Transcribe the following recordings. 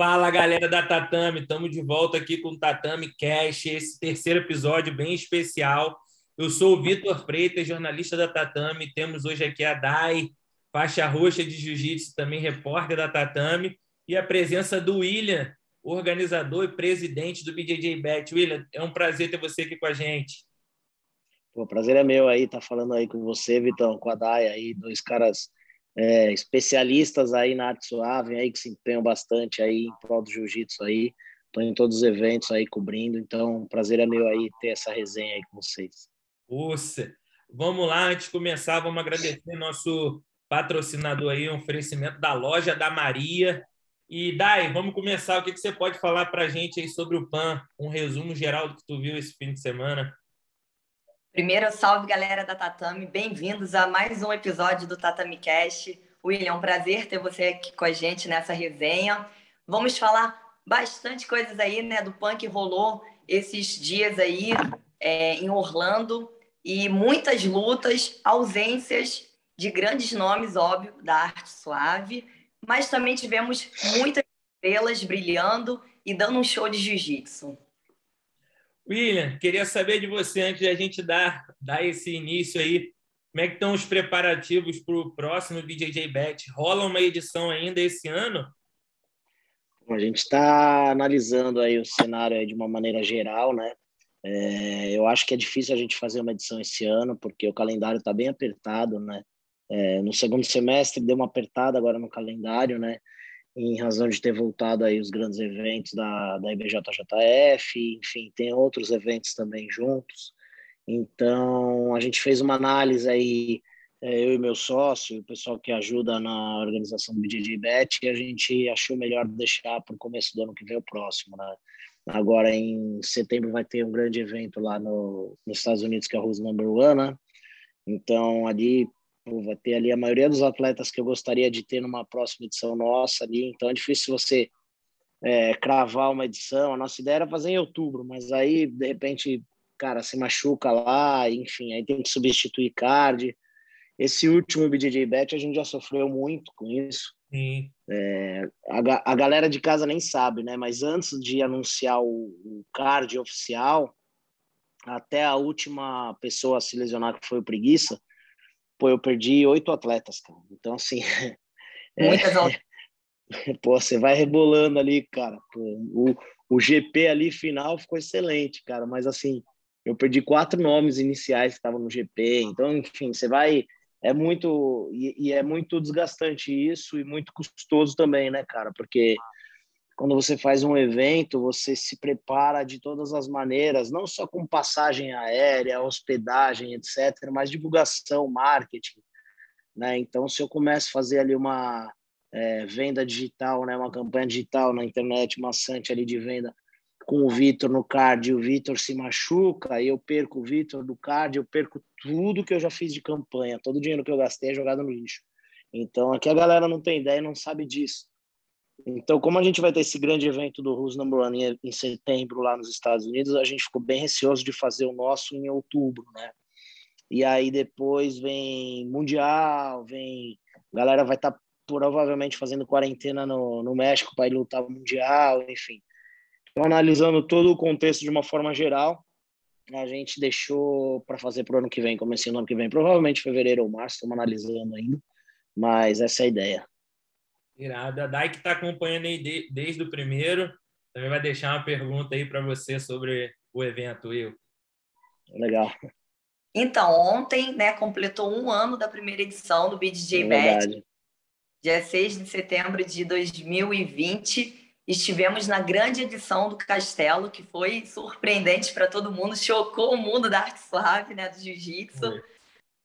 Fala galera da Tatame, estamos de volta aqui com o Tatame Cash, esse terceiro episódio bem especial. Eu sou o Vitor Freitas, jornalista da Tatame. Temos hoje aqui a Dai, faixa roxa de jiu-jitsu, também repórter da Tatame, e a presença do William, organizador e presidente do BJJ Bet. William, é um prazer ter você aqui com a gente. O prazer é meu aí tá falando aí com você, Vitão, com a Dai aí, dois caras é, especialistas aí na arte suave, aí que se empenham bastante aí em prol do jiu-jitsu aí. Estou em todos os eventos aí cobrindo, então prazer é meu aí ter essa resenha aí com vocês. Uça. Vamos lá, antes de começar, vamos agradecer nosso patrocinador aí, um oferecimento da loja da Maria. E Dai, vamos começar. O que, que você pode falar para a gente aí sobre o PAN? Um resumo geral do que tu viu esse fim de semana. Primeiro, salve galera da Tatame, bem-vindos a mais um episódio do Tatame Cast. William, é um prazer ter você aqui com a gente nessa resenha. Vamos falar bastante coisas aí, né, do punk que rolou esses dias aí é, em Orlando e muitas lutas, ausências de grandes nomes, óbvio, da arte suave, mas também tivemos muitas estrelas brilhando e dando um show de jiu-jitsu. William, queria saber de você, antes de a gente dar, dar esse início aí, como é que estão os preparativos para o próximo BJJ Bet? Rola uma edição ainda esse ano? A gente está analisando aí o cenário de uma maneira geral, né? É, eu acho que é difícil a gente fazer uma edição esse ano, porque o calendário está bem apertado, né? É, no segundo semestre deu uma apertada agora no calendário, né? Em razão de ter voltado aí os grandes eventos da, da IBJJF, enfim, tem outros eventos também juntos. Então, a gente fez uma análise aí, é, eu e meu sócio, o pessoal que ajuda na organização do BJJ Bet, e a gente achou melhor deixar para o começo do ano que vem o próximo, né? Agora, em setembro, vai ter um grande evento lá no, nos Estados Unidos, que é a Rose Number One, né? Então, ali vai ter ali a maioria dos atletas que eu gostaria de ter numa próxima edição nossa ali, então é difícil você é, cravar uma edição. A nossa ideia era fazer em outubro, mas aí, de repente, cara, se machuca lá, enfim, aí tem que substituir card. Esse último BJJ Bet a gente já sofreu muito com isso. É, a, a galera de casa nem sabe, né? Mas antes de anunciar o, o card oficial, até a última pessoa a se lesionar, que foi o Preguiça, pô, eu perdi oito atletas, cara. Então, assim. Muitas é, Pô, você vai rebolando ali, cara. Pô, o, o GP ali final ficou excelente, cara. Mas, assim, eu perdi quatro nomes iniciais que estavam no GP. Então, enfim, você vai. É muito. E, e é muito desgastante isso e muito custoso também, né, cara? Porque quando você faz um evento, você se prepara de todas as maneiras, não só com passagem aérea, hospedagem, etc., mas divulgação, marketing. Né? Então, se eu começo a fazer ali uma é, venda digital, né, uma campanha digital na internet, maçante ali de venda, com o Vitor no card, e o Vitor se machuca, e eu perco o Vitor do card, eu perco tudo que eu já fiz de campanha, todo o dinheiro que eu gastei é jogado no lixo. Então, aqui a galera não tem ideia e não sabe disso. Então, como a gente vai ter esse grande evento do Who's Number One em setembro lá nos Estados Unidos, a gente ficou bem receoso de fazer o nosso em outubro, né? E aí depois vem Mundial, vem... A galera vai estar tá provavelmente fazendo quarentena no, no México para ir lutar Mundial, enfim. Então, analisando todo o contexto de uma forma geral, a gente deixou para fazer para o ano que vem, começando no ano que vem, provavelmente fevereiro ou março, estamos analisando ainda, mas essa é a ideia. Irado. A Dai que está acompanhando aí de, desde o primeiro, também vai deixar uma pergunta aí para você sobre o evento, Will. Legal. Então, ontem, né, completou um ano da primeira edição do BDJ é Bet. Dia 6 de setembro de 2020, estivemos na grande edição do Castelo, que foi surpreendente para todo mundo, chocou o mundo da arte suave, né, do jiu-jitsu.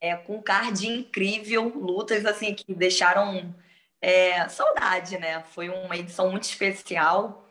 É, com um card incrível, lutas assim que deixaram é, saudade, né? Foi uma edição muito especial.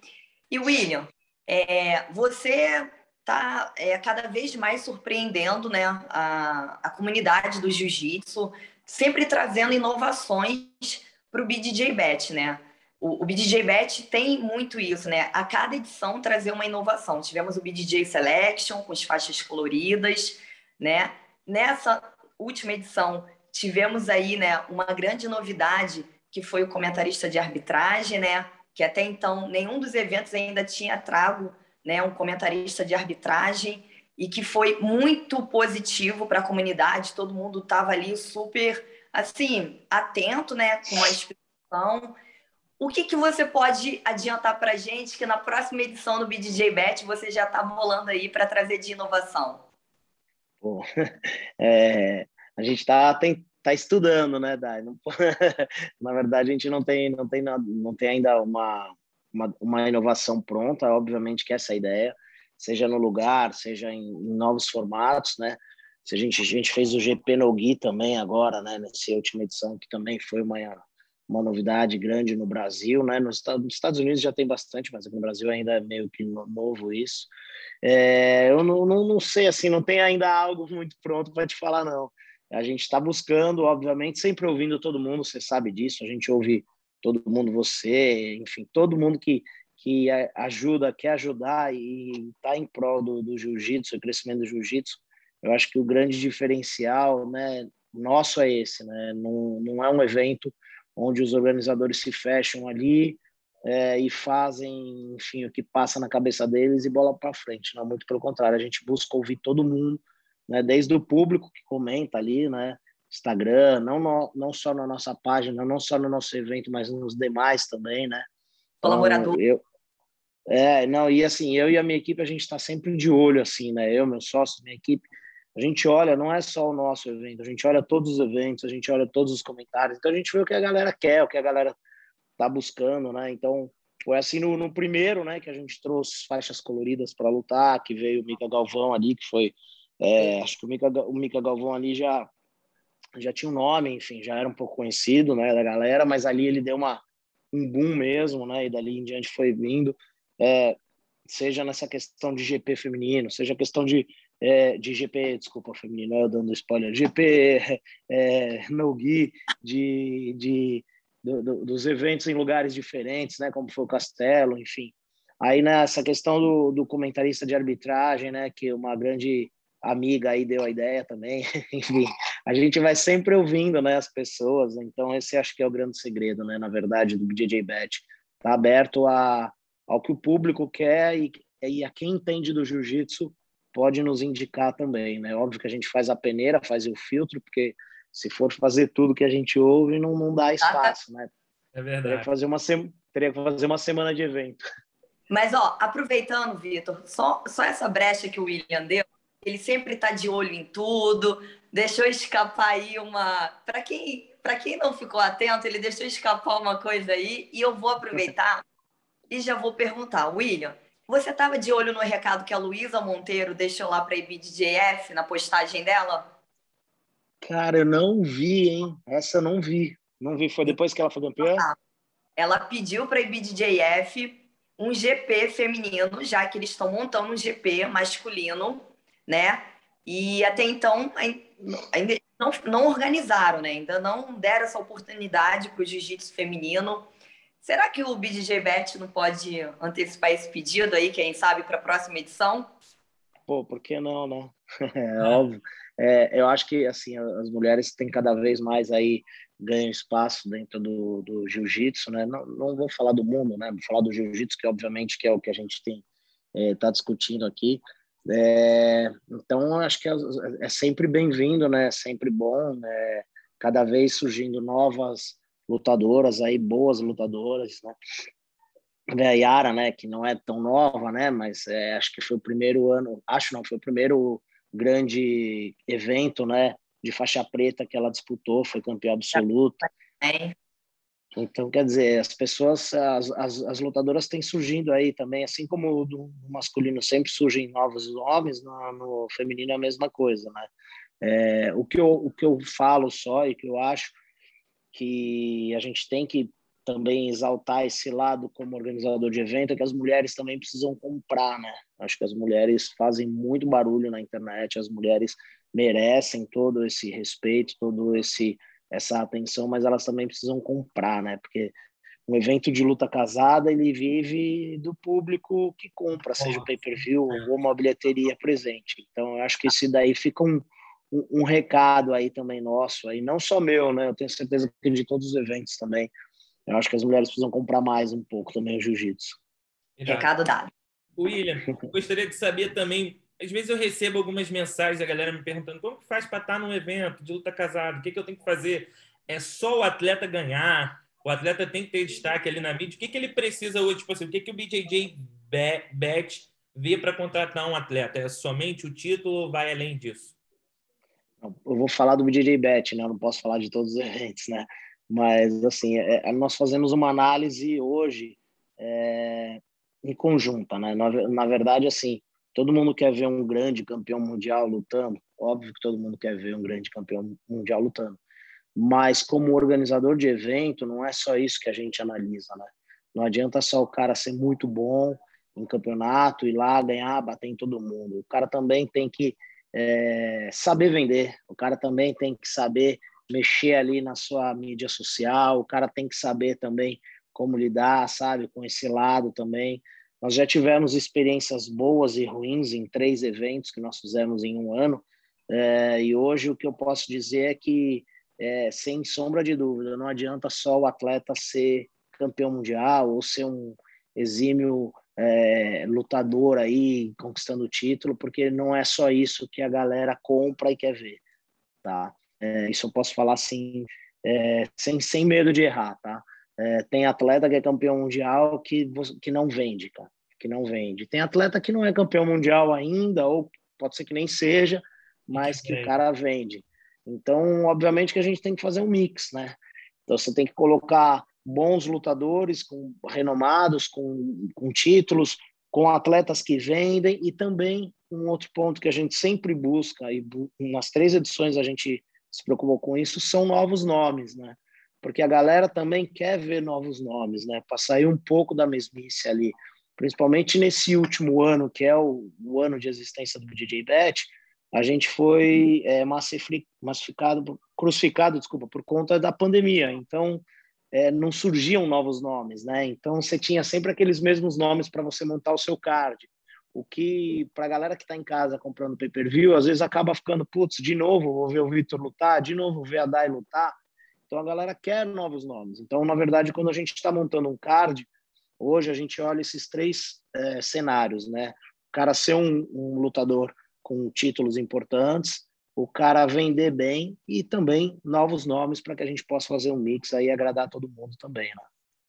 E William, é, você está é, cada vez mais surpreendendo né, a, a comunidade do jiu-jitsu, sempre trazendo inovações para o BDJ Bet, né? O, o BDJ Bet tem muito isso, né? A cada edição trazer uma inovação. Tivemos o BDJ Selection com as faixas coloridas, né? Nessa última edição tivemos aí, né, uma grande novidade que foi o comentarista de arbitragem, né? que até então nenhum dos eventos ainda tinha trago né, um comentarista de arbitragem e que foi muito positivo para a comunidade. Todo mundo estava ali super assim atento, né, com a explicação. O que, que você pode adiantar para a gente que na próxima edição do BDJ Bet você já está bolando aí para trazer de inovação? Bom, é, a gente está tá estudando, né, Dai? Não, na verdade, a gente não tem, não tem, não tem ainda uma, uma, uma, inovação pronta, obviamente que essa é a ideia, seja no lugar, seja em, em novos formatos, né? Se a gente, a gente fez o GP no Gui também agora, né, nessa última edição, que também foi uma, uma novidade grande no Brasil, né? Nos, nos Estados Unidos já tem bastante, mas aqui no Brasil ainda é meio que novo isso. É, eu não, não, não sei, assim, não tem ainda algo muito pronto para te falar, não. A gente está buscando, obviamente, sempre ouvindo todo mundo, você sabe disso, a gente ouve todo mundo, você, enfim, todo mundo que, que ajuda, quer ajudar e está em prol do, do jiu-jitsu, o crescimento do jiu-jitsu. Eu acho que o grande diferencial né, nosso é esse, né? não, não é um evento onde os organizadores se fecham ali é, e fazem, enfim, o que passa na cabeça deles e bola para frente. Não, muito pelo contrário, a gente busca ouvir todo mundo, né, desde o público que comenta ali, né, Instagram, não, no, não só na nossa página, não só no nosso evento, mas nos demais também, né? Então, Colaborador. eu, é, não, e assim, eu e a minha equipe, a gente está sempre de olho, assim, né? Eu, meu sócio, minha equipe, a gente olha, não é só o nosso evento, a gente olha todos os eventos, a gente olha todos os comentários, então a gente vê o que a galera quer, o que a galera tá buscando, né? Então, foi assim no, no primeiro, né, que a gente trouxe faixas coloridas para lutar, que veio o Mica Galvão ali, que foi, é, acho que o Mica, o Galvão ali já já tinha um nome, enfim, já era um pouco conhecido, né, da galera, mas ali ele deu uma um boom mesmo, né, e dali em diante foi vindo, é, seja nessa questão de GP feminino, seja questão de é, de GP, desculpa, feminino, eu dando spoiler, GP é, no Gui, de, de, do, do, dos eventos em lugares diferentes, né, como foi o Castelo, enfim. Aí nessa questão do, do comentarista de arbitragem, né, que uma grande amiga aí deu a ideia também, enfim, a gente vai sempre ouvindo, né, as pessoas, então esse acho que é o grande segredo, né, na verdade, do DJ Bet, tá aberto a, ao que o público quer e, e a quem entende do jiu-jitsu pode nos indicar também, né? Óbvio que a gente faz a peneira, faz o filtro, porque se for fazer tudo que a gente ouve, não, não dá espaço, né? É verdade. Teria que fazer uma, sem... Teria que fazer uma semana de evento. Mas, ó, aproveitando, Vitor, só, só essa brecha que o William deu, ele sempre está de olho em tudo, deixou escapar aí uma. Para quem, quem não ficou atento, ele deixou escapar uma coisa aí, e eu vou aproveitar e já vou perguntar, William, você estava de olho no recado que a Luísa Monteiro deixou lá para a IBDJF na postagem dela? Cara, eu não vi, hein? Essa eu não vi. Não vi. Foi depois que ela foi campeã? Ah, ela pediu para a IBDJF um GP feminino, já que eles estão montando um GP masculino, né? E até então ainda não, não organizaram, né? Ainda não deram essa oportunidade para o jiu-jitsu feminino. Será que o BDJ Bet não pode antecipar esse pedido aí, quem sabe, para a próxima edição? Pô, por que não, né? É óbvio. É, eu acho que assim as mulheres têm cada vez mais aí ganham espaço dentro do, do jiu-jitsu, né? Não, não vou falar do mundo, né? Vou falar do jiu-jitsu, que obviamente que é o que a gente tem é, tá discutindo aqui. É, então acho que é, é sempre bem-vindo, né? É sempre bom, né? Cada vez surgindo novas lutadoras aí, boas lutadoras, né? A Yara, né, que não é tão nova, né, mas é, acho que foi o primeiro ano, acho não, foi o primeiro grande evento, né, de faixa preta que ela disputou, foi campeã absoluta. É. Então, quer dizer, as pessoas, as, as, as, lutadoras têm surgindo aí também, assim como no masculino sempre surgem novos homens, no, no feminino é a mesma coisa, né? É, o, que eu, o que eu falo só e que eu acho que a gente tem que também exaltar esse lado como organizador de evento, é que as mulheres também precisam comprar, né? Acho que as mulheres fazem muito barulho na internet, as mulheres merecem todo esse respeito, todo esse essa atenção, mas elas também precisam comprar, né? Porque um evento de luta casada ele vive do público que compra, seja o pay-per-view ou uma bilheteria presente. Então, eu acho que esse daí fica um, um, um, recado aí também nosso, aí não só meu, né? Eu tenho certeza que de todos os eventos também, eu acho que as mulheres precisam comprar mais um pouco também o jiu-jitsu. Recado dado. William, gostaria de saber também. Às vezes eu recebo algumas mensagens da galera me perguntando como que faz para estar num evento de luta casado, o que, que eu tenho que fazer? É só o atleta ganhar? O atleta tem que ter destaque ali na mídia? O que, que ele precisa hoje? Tipo assim, o que, que o BJJ Bet vê para contratar um atleta? É somente o título ou vai além disso? Eu vou falar do BJJ Bet, né? Eu não posso falar de todos os eventos, né? Mas, assim, é, é, nós fazemos uma análise hoje é, em conjunta, né? Na, na verdade, assim, todo mundo quer ver um grande campeão mundial lutando. Óbvio que todo mundo quer ver um grande campeão mundial lutando. Mas, como organizador de evento, não é só isso que a gente analisa, né? Não adianta só o cara ser muito bom em campeonato, ir lá ganhar, bater em todo mundo. O cara também tem que é, saber vender, o cara também tem que saber mexer ali na sua mídia social, o cara tem que saber também como lidar, sabe, com esse lado também. Nós já tivemos experiências boas e ruins em três eventos que nós fizemos em um ano, é, e hoje o que eu posso dizer é que, é, sem sombra de dúvida, não adianta só o atleta ser campeão mundial ou ser um exímio é, lutador aí conquistando o título, porque não é só isso que a galera compra e quer ver, tá? É, isso eu posso falar assim, é, sem, sem medo de errar, tá? É, tem atleta que é campeão mundial que, que não vende, cara, que não vende. Tem atleta que não é campeão mundial ainda, ou pode ser que nem seja, mas que o cara vende. Então, obviamente que a gente tem que fazer um mix, né? Então, você tem que colocar bons lutadores, com renomados, com, com títulos, com atletas que vendem e também um outro ponto que a gente sempre busca e nas três edições a gente se preocupou com isso são novos nomes, né? Porque a galera também quer ver novos nomes, né? Para sair um pouco da mesmice ali, principalmente nesse último ano que é o, o ano de existência do DJ Bet, a gente foi é, massificado, crucificado, desculpa, por conta da pandemia. Então é, não surgiam novos nomes, né? Então você tinha sempre aqueles mesmos nomes para você montar o seu card. O que, para a galera que está em casa comprando pay-per-view, às vezes acaba ficando, putz, de novo vou ver o Victor lutar, de novo vou ver a Dai lutar. Então a galera quer novos nomes. Então, na verdade, quando a gente está montando um card, hoje a gente olha esses três é, cenários, né? O cara ser um, um lutador com títulos importantes, o cara vender bem e também novos nomes para que a gente possa fazer um mix aí e agradar todo mundo também, né?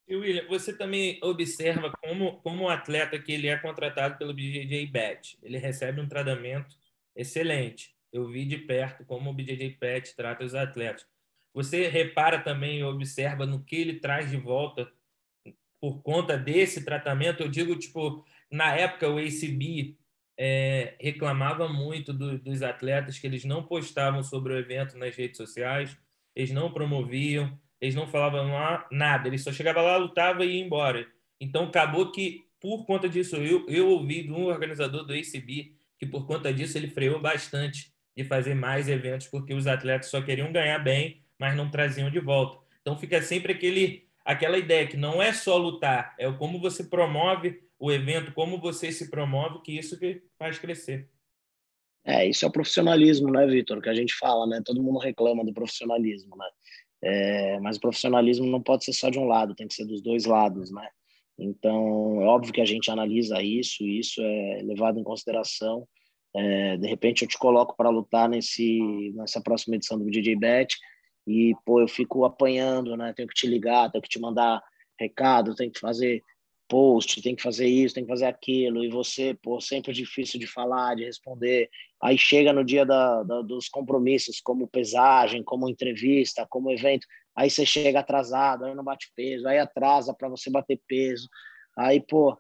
E William, você também observa como, como o atleta que ele é contratado pelo BJJ Bet, ele recebe um tratamento excelente. Eu vi de perto como o BJJ Bet trata os atletas. Você repara também e observa no que ele traz de volta por conta desse tratamento? Eu digo, tipo, na época o ACB é, reclamava muito do, dos atletas que eles não postavam sobre o evento nas redes sociais, eles não promoviam, eles não falavam lá nada, eles só chegavam lá, lutava e ia embora. Então acabou que, por conta disso, eu, eu ouvi de um organizador do ACB que, por conta disso, ele freou bastante de fazer mais eventos, porque os atletas só queriam ganhar bem, mas não traziam de volta. Então fica sempre aquele, aquela ideia que não é só lutar, é como você promove o evento, como você se promove, que isso que faz crescer. É, isso é o profissionalismo, né, Vitor? Que a gente fala, né? Todo mundo reclama do profissionalismo, né? É, mas o profissionalismo não pode ser só de um lado, tem que ser dos dois lados, né? Então, é óbvio que a gente analisa isso, isso é levado em consideração. É, de repente, eu te coloco para lutar nesse, nessa próxima edição do DJ Bet e, pô, eu fico apanhando, né? Tenho que te ligar, tenho que te mandar recado, tenho que fazer post, tem que fazer isso, tem que fazer aquilo, e você, pô, sempre é difícil de falar, de responder. Aí chega no dia da, da, dos compromissos, como pesagem, como entrevista, como evento, aí você chega atrasado, aí não bate peso, aí atrasa para você bater peso. Aí, pô,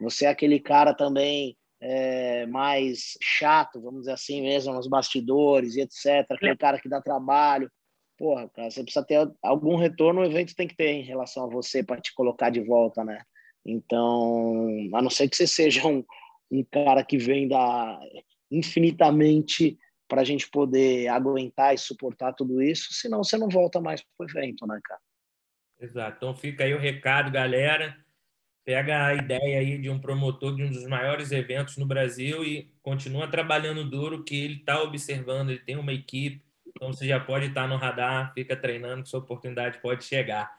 você é aquele cara também é, mais chato, vamos dizer assim mesmo, nos bastidores e etc. Aquele cara que dá trabalho. Porra, cara, você precisa ter algum retorno, o evento tem que ter em relação a você para te colocar de volta, né? Então, a não ser que você seja um, um cara que venda infinitamente para a gente poder aguentar e suportar tudo isso, senão você não volta mais para o evento, né, cara? Exato. Então fica aí o recado, galera. Pega a ideia aí de um promotor de um dos maiores eventos no Brasil e continua trabalhando duro, que ele está observando, ele tem uma equipe, então você já pode estar no radar, fica treinando, que sua oportunidade pode chegar.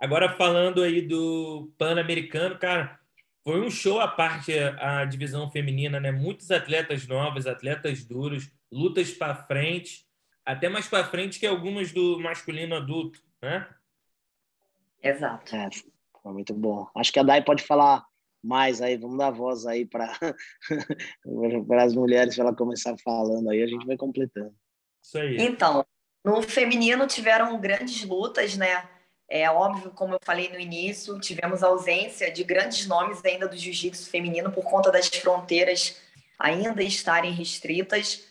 Agora falando aí do Pan-Americano, cara, foi um show à parte a, a divisão feminina, né? Muitos atletas novos, atletas duros, lutas para frente, até mais para frente que algumas do masculino adulto, né? Exato. É, foi muito bom. Acho que a Dai pode falar mais aí, vamos dar voz aí para as mulheres, para ela começar falando aí, a gente vai completando. Isso aí. Então, no feminino tiveram grandes lutas, né? É óbvio, como eu falei no início, tivemos ausência de grandes nomes ainda do jiu-jitsu feminino por conta das fronteiras ainda estarem restritas.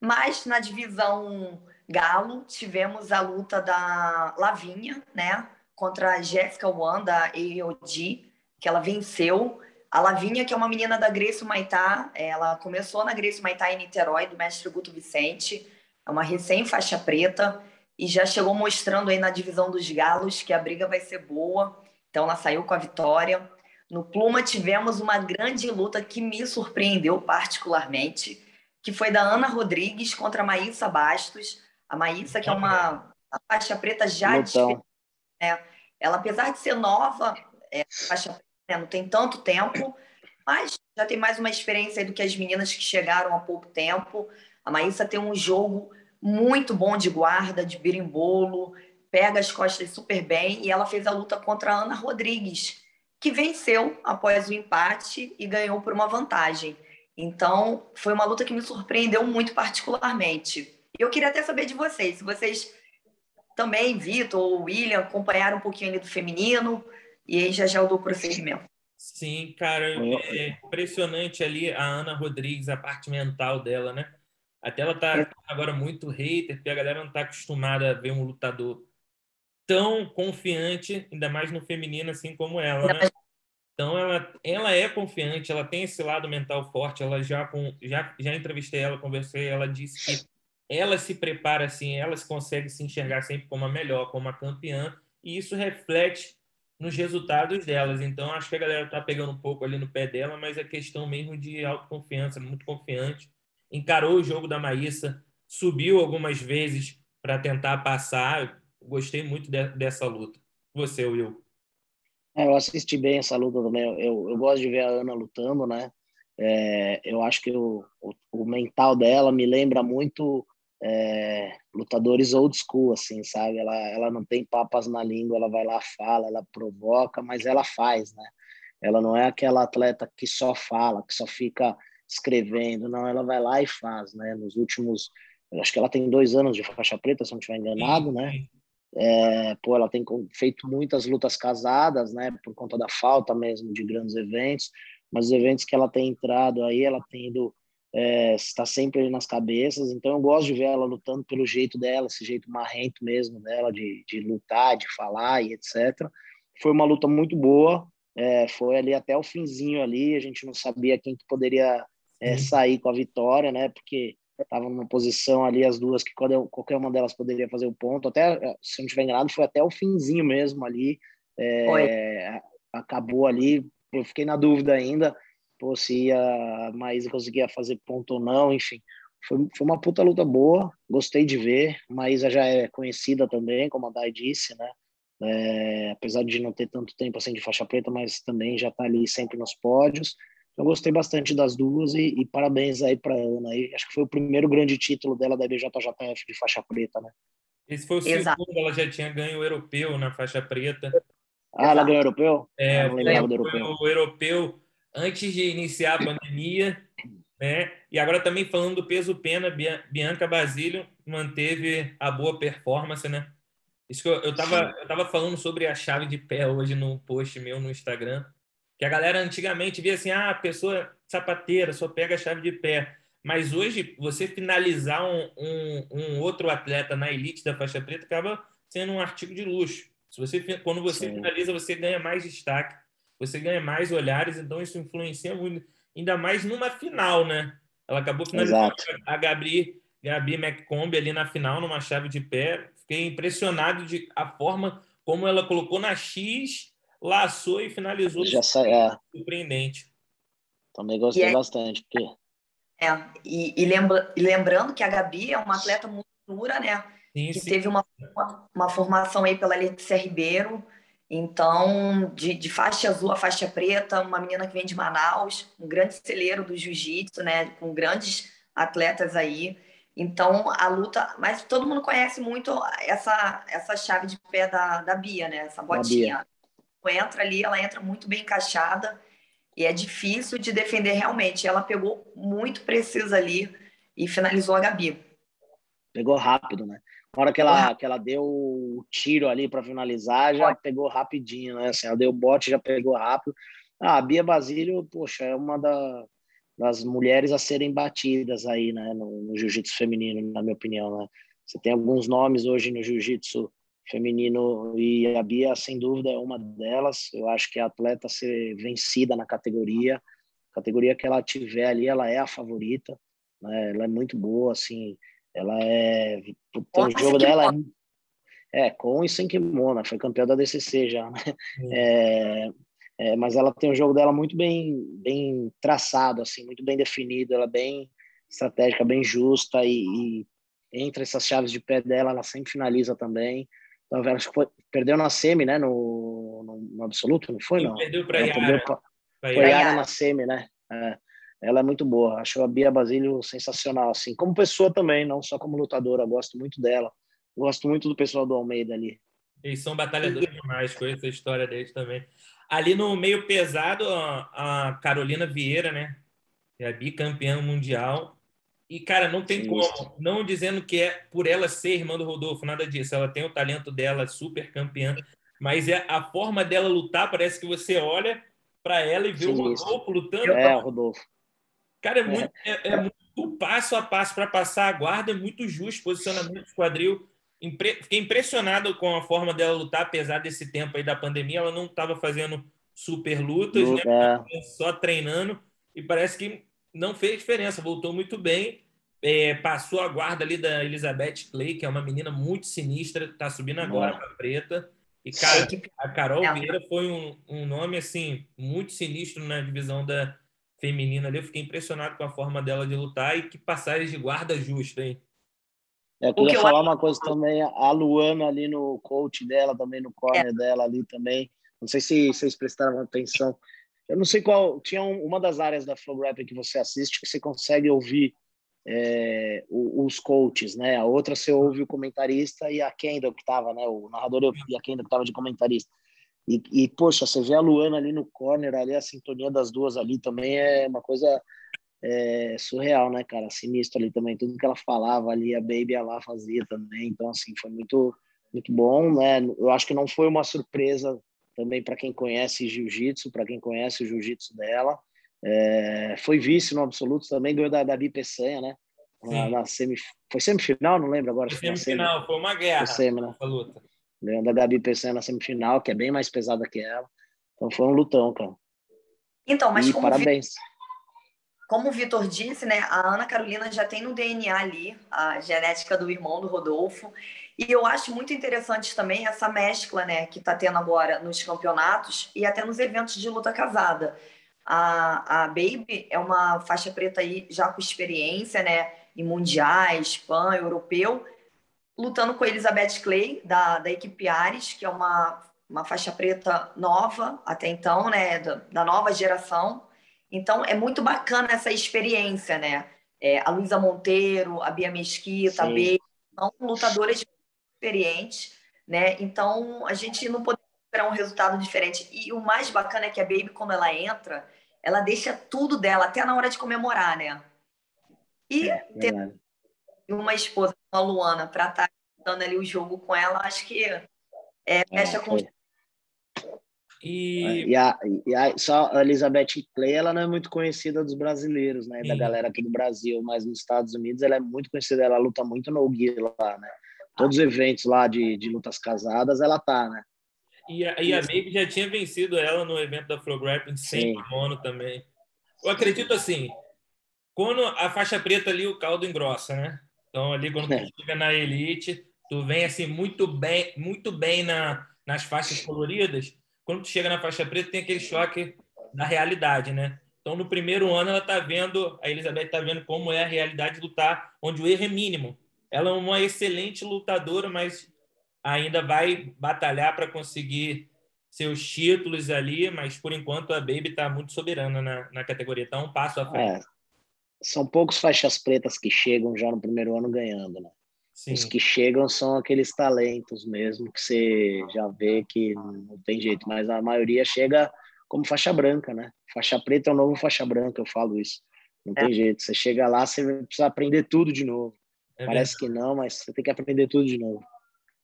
Mas na divisão galo, tivemos a luta da Lavinha, né? Contra a Jéssica Wan, da AOD, que ela venceu. A Lavinha, que é uma menina da Grace Maitá, ela começou na Grace Maitá em Niterói, do mestre Guto Vicente. É uma recém-faixa preta e já chegou mostrando aí na divisão dos galos que a briga vai ser boa. Então ela saiu com a vitória. No Pluma tivemos uma grande luta que me surpreendeu particularmente, que foi da Ana Rodrigues contra a Maísa Bastos. A Maísa, que é uma, faixa preta já então. né? Ela, apesar de ser nova, é, faixa preta, né? não tem tanto tempo, mas já tem mais uma experiência do que as meninas que chegaram há pouco tempo. A Maísa tem um jogo muito bom de guarda, de birimbolo, pega as costas super bem e ela fez a luta contra a Ana Rodrigues, que venceu após o empate e ganhou por uma vantagem. Então, foi uma luta que me surpreendeu muito particularmente. Eu queria até saber de vocês, se vocês também, Vitor ou William, acompanharam um pouquinho ali do feminino, e aí já já eu dou prosseguimento. Sim, cara, é impressionante ali a Ana Rodrigues, a parte mental dela, né? Até ela tá é. agora muito hater, porque a galera não tá acostumada a ver um lutador tão confiante, ainda mais no feminino, assim como ela, né? Então ela, ela é confiante, ela tem esse lado mental forte. Ela já com, já já entrevistei ela, conversei, ela disse que ela se prepara assim, ela se consegue se enxergar sempre como a melhor, como a campeã, e isso reflete nos resultados delas. Então acho que a galera tá pegando um pouco ali no pé dela, mas é questão mesmo de autoconfiança, muito confiante encarou o jogo da Maíssa, subiu algumas vezes para tentar passar. Gostei muito de, dessa luta. Você, Will? É, eu assisti bem essa luta também. Eu, eu gosto de ver a Ana lutando, né? É, eu acho que o, o, o, mental dela me lembra muito é, lutadores old school, assim, sabe? Ela, ela não tem papas na língua, ela vai lá, fala, ela provoca, mas ela faz, né? Ela não é aquela atleta que só fala, que só fica escrevendo, não, ela vai lá e faz, né? Nos últimos, acho que ela tem dois anos de faixa preta, se não estiver enganado, né? É, pô, ela tem feito muitas lutas casadas, né? Por conta da falta mesmo de grandes eventos, mas os eventos que ela tem entrado aí, ela tem ido, é, está sempre ali nas cabeças, então eu gosto de ver ela lutando pelo jeito dela, esse jeito marrento mesmo dela, de, de lutar, de falar e etc. Foi uma luta muito boa, é, foi ali até o finzinho ali, a gente não sabia quem que poderia é, sair com a vitória, né? Porque estavam numa posição ali as duas que qualquer uma delas poderia fazer o ponto. Até se não estiver enganado, foi até o finzinho mesmo ali. É, acabou ali. Eu fiquei na dúvida ainda, pô, se a Maísa conseguia fazer ponto ou não. Enfim, foi, foi uma puta luta boa. Gostei de ver. Maísa já é conhecida também, como a Dai disse, né? É, apesar de não ter tanto tempo assim de faixa preta, mas também já está ali sempre nos pódios. Eu gostei bastante das duas e, e parabéns aí para Ana. Aí. Acho que foi o primeiro grande título dela da IBJJF de faixa preta, né? Esse foi o Exato. segundo, ela já tinha ganho o europeu na faixa preta. Ah, ela ganhou o europeu? É, ah, do europeu. o europeu antes de iniciar a pandemia, né? E agora também falando do peso pena, Bianca Basílio manteve a boa performance, né? Isso que eu, eu, tava, eu tava falando sobre a chave de pé hoje no post meu no Instagram. Que a galera antigamente via assim, ah, a pessoa sapateira só pega a chave de pé. Mas hoje, você finalizar um, um, um outro atleta na elite da faixa preta acaba sendo um artigo de luxo. Se você, quando você Sim. finaliza, você ganha mais destaque, você ganha mais olhares, então isso influencia muito, ainda mais numa final, né? Ela acabou finalizando Exato. a Gabi, Gabi McComb ali na final, numa chave de pé. Fiquei impressionado de a forma como ela colocou na X laçou e finalizou. Já sai, é. Surpreendente. Também gostei é, bastante. Porque... É, e, e, lembra, e lembrando que a Gabi é uma atleta muito dura, né? Sim, que sim. teve uma, uma, uma, formação aí pela Letícia Ribeiro. Então, de, de, faixa azul a faixa preta, uma menina que vem de Manaus, um grande celeiro do jiu-jitsu, né, com grandes atletas aí. Então, a luta. Mas todo mundo conhece muito essa, essa chave de pé da, da Bia, né? Essa botinha. Entra ali, ela entra muito bem encaixada e é difícil de defender realmente. Ela pegou muito precisa ali e finalizou a Gabi. Pegou rápido, né? Na hora que ela, que ela deu o tiro ali para finalizar, já pegou rapidinho, né? Assim, ela deu o bote, já pegou rápido. Ah, a Bia Basílio, poxa, é uma da, das mulheres a serem batidas aí, né? No, no jiu-jitsu feminino, na minha opinião, né? Você tem alguns nomes hoje no jiu-jitsu feminino e a Bia, sem dúvida, é uma delas. Eu acho que a atleta ser vencida na categoria, categoria que ela tiver ali, ela é a favorita, né? Ela é muito boa, assim ela é. O jogo dela é, é, com e sem kimono, foi campeã da DCC já, né? É, é, mas ela tem o jogo dela muito bem, bem traçado, assim, muito bem definido, ela é bem estratégica, bem justa e, e entre essas chaves de pé dela, ela sempre finaliza também. Então, acho que foi, perdeu na semi, né? No, no, no absoluto, não foi? Não. Perdeu para Yara. Foi Yara na semi, né? É ela é muito boa. Acho a Bia Basílio sensacional, assim, como pessoa também, não só como lutadora. Gosto muito dela. Gosto muito do pessoal do Almeida ali. Eles são batalhadores demais, conheço a história deles também. Ali no meio pesado, a Carolina Vieira, né? É a bicampeã mundial. E, cara, não tem Sim, como, não dizendo que é por ela ser irmã do Rodolfo, nada disso. Ela tem o talento dela, super campeã. Mas é a forma dela lutar, parece que você olha para ela e vê Sim, o Rodolfo lutando. É, o Rodolfo. Cara, é, é muito, é, é muito passo a passo para passar a guarda, é muito justo posicionamento do quadril. Impre... Fiquei impressionado com a forma dela lutar, apesar desse tempo aí da pandemia. Ela não estava fazendo super lutas, né? É. só treinando, e parece que não fez diferença, voltou muito bem. É, passou a guarda ali da Elizabeth Clay, que é uma menina muito sinistra, está subindo agora para preta. E, cara, a Carol Vieira foi um, um nome, assim, muito sinistro na divisão da, feminina ali. Eu fiquei impressionado com a forma dela de lutar e que passagem de guarda justa, hein? É, eu queria falar uma coisa também, a Luana ali no coach dela, também no corner é. dela ali também. Não sei se vocês prestaram atenção. Eu não sei qual. Tinha uma das áreas da Flow Rap que você assiste que você consegue ouvir é, os coaches, né? A outra você ouve o comentarista e a Kendall que estava, né? O narrador e a Kendall que estava de comentarista. E, e, poxa, você vê a Luana ali no corner, ali a sintonia das duas ali também é uma coisa é, surreal, né, cara? Sinistro ali também. Tudo que ela falava ali, a Baby lá fazia também. Então, assim, foi muito, muito bom, né? Eu acho que não foi uma surpresa também para quem conhece jiu-jitsu, para quem conhece o jiu-jitsu dela. É, foi vice no absoluto também, ganhou da Gabi Peçanha, né? Na, na semi, foi semifinal, não lembro agora. Foi semifinal, foi uma guerra. Foi semi, né? luta. Ganhando a Gabi Pessanha na semifinal, que é bem mais pesada que ela. Então foi um lutão, cara. Então, mas e como parabéns. como o Vitor disse, né, a Ana Carolina já tem no DNA ali a genética do irmão do Rodolfo. E eu acho muito interessante também essa mescla, né, que está tendo agora nos campeonatos e até nos eventos de luta casada. A, a Baby é uma faixa preta aí já com experiência, né, em mundiais, pan, europeu, lutando com a Elizabeth Clay, da, da equipe Ares, que é uma, uma faixa preta nova até então, né, da, da nova geração. Então, é muito bacana essa experiência, né? É, a Luísa Monteiro, a Bia Mesquita, Sim. a B, são lutadoras experientes, né? Então, a gente não pode esperar um resultado diferente. E o mais bacana é que a Baby, quando ela entra, ela deixa tudo dela, até na hora de comemorar, né? E é, ter uma esposa a Luana para estar tá dando ali o jogo com ela, acho que é, é fecha é, com. E... E, a, e a, só a Elizabeth Clay, ela não é muito conhecida dos brasileiros, né? Da galera aqui do Brasil, mas nos Estados Unidos ela é muito conhecida, ela luta muito no Gui lá, né? Todos os eventos lá de, de lutas casadas, ela tá, né? E a, e a Baby já tinha vencido ela no evento da Flow Grappling sem mono também. Eu acredito assim, quando a faixa preta ali, o caldo engrossa, né? Então, ali, quando é. tu chega na elite, tu vem assim muito bem, muito bem na, nas faixas coloridas. Quando tu chega na faixa preta, tem aquele choque da realidade, né? Então, no primeiro ano, ela está vendo, a Elizabeth está vendo como é a realidade de lutar, onde o erro é mínimo. Ela é uma excelente lutadora, mas ainda vai batalhar para conseguir seus títulos ali, mas por enquanto a Baby está muito soberana na, na categoria, está um passo à frente. É, são poucos faixas pretas que chegam já no primeiro ano ganhando, né? Sim. Os que chegam são aqueles talentos mesmo que você já vê que não tem jeito, mas a maioria chega como faixa branca, né? Faixa preta é o novo faixa branca, eu falo isso. Não é. tem jeito. Você chega lá, você precisa aprender tudo de novo. É Parece que não, mas você tem que aprender tudo de novo.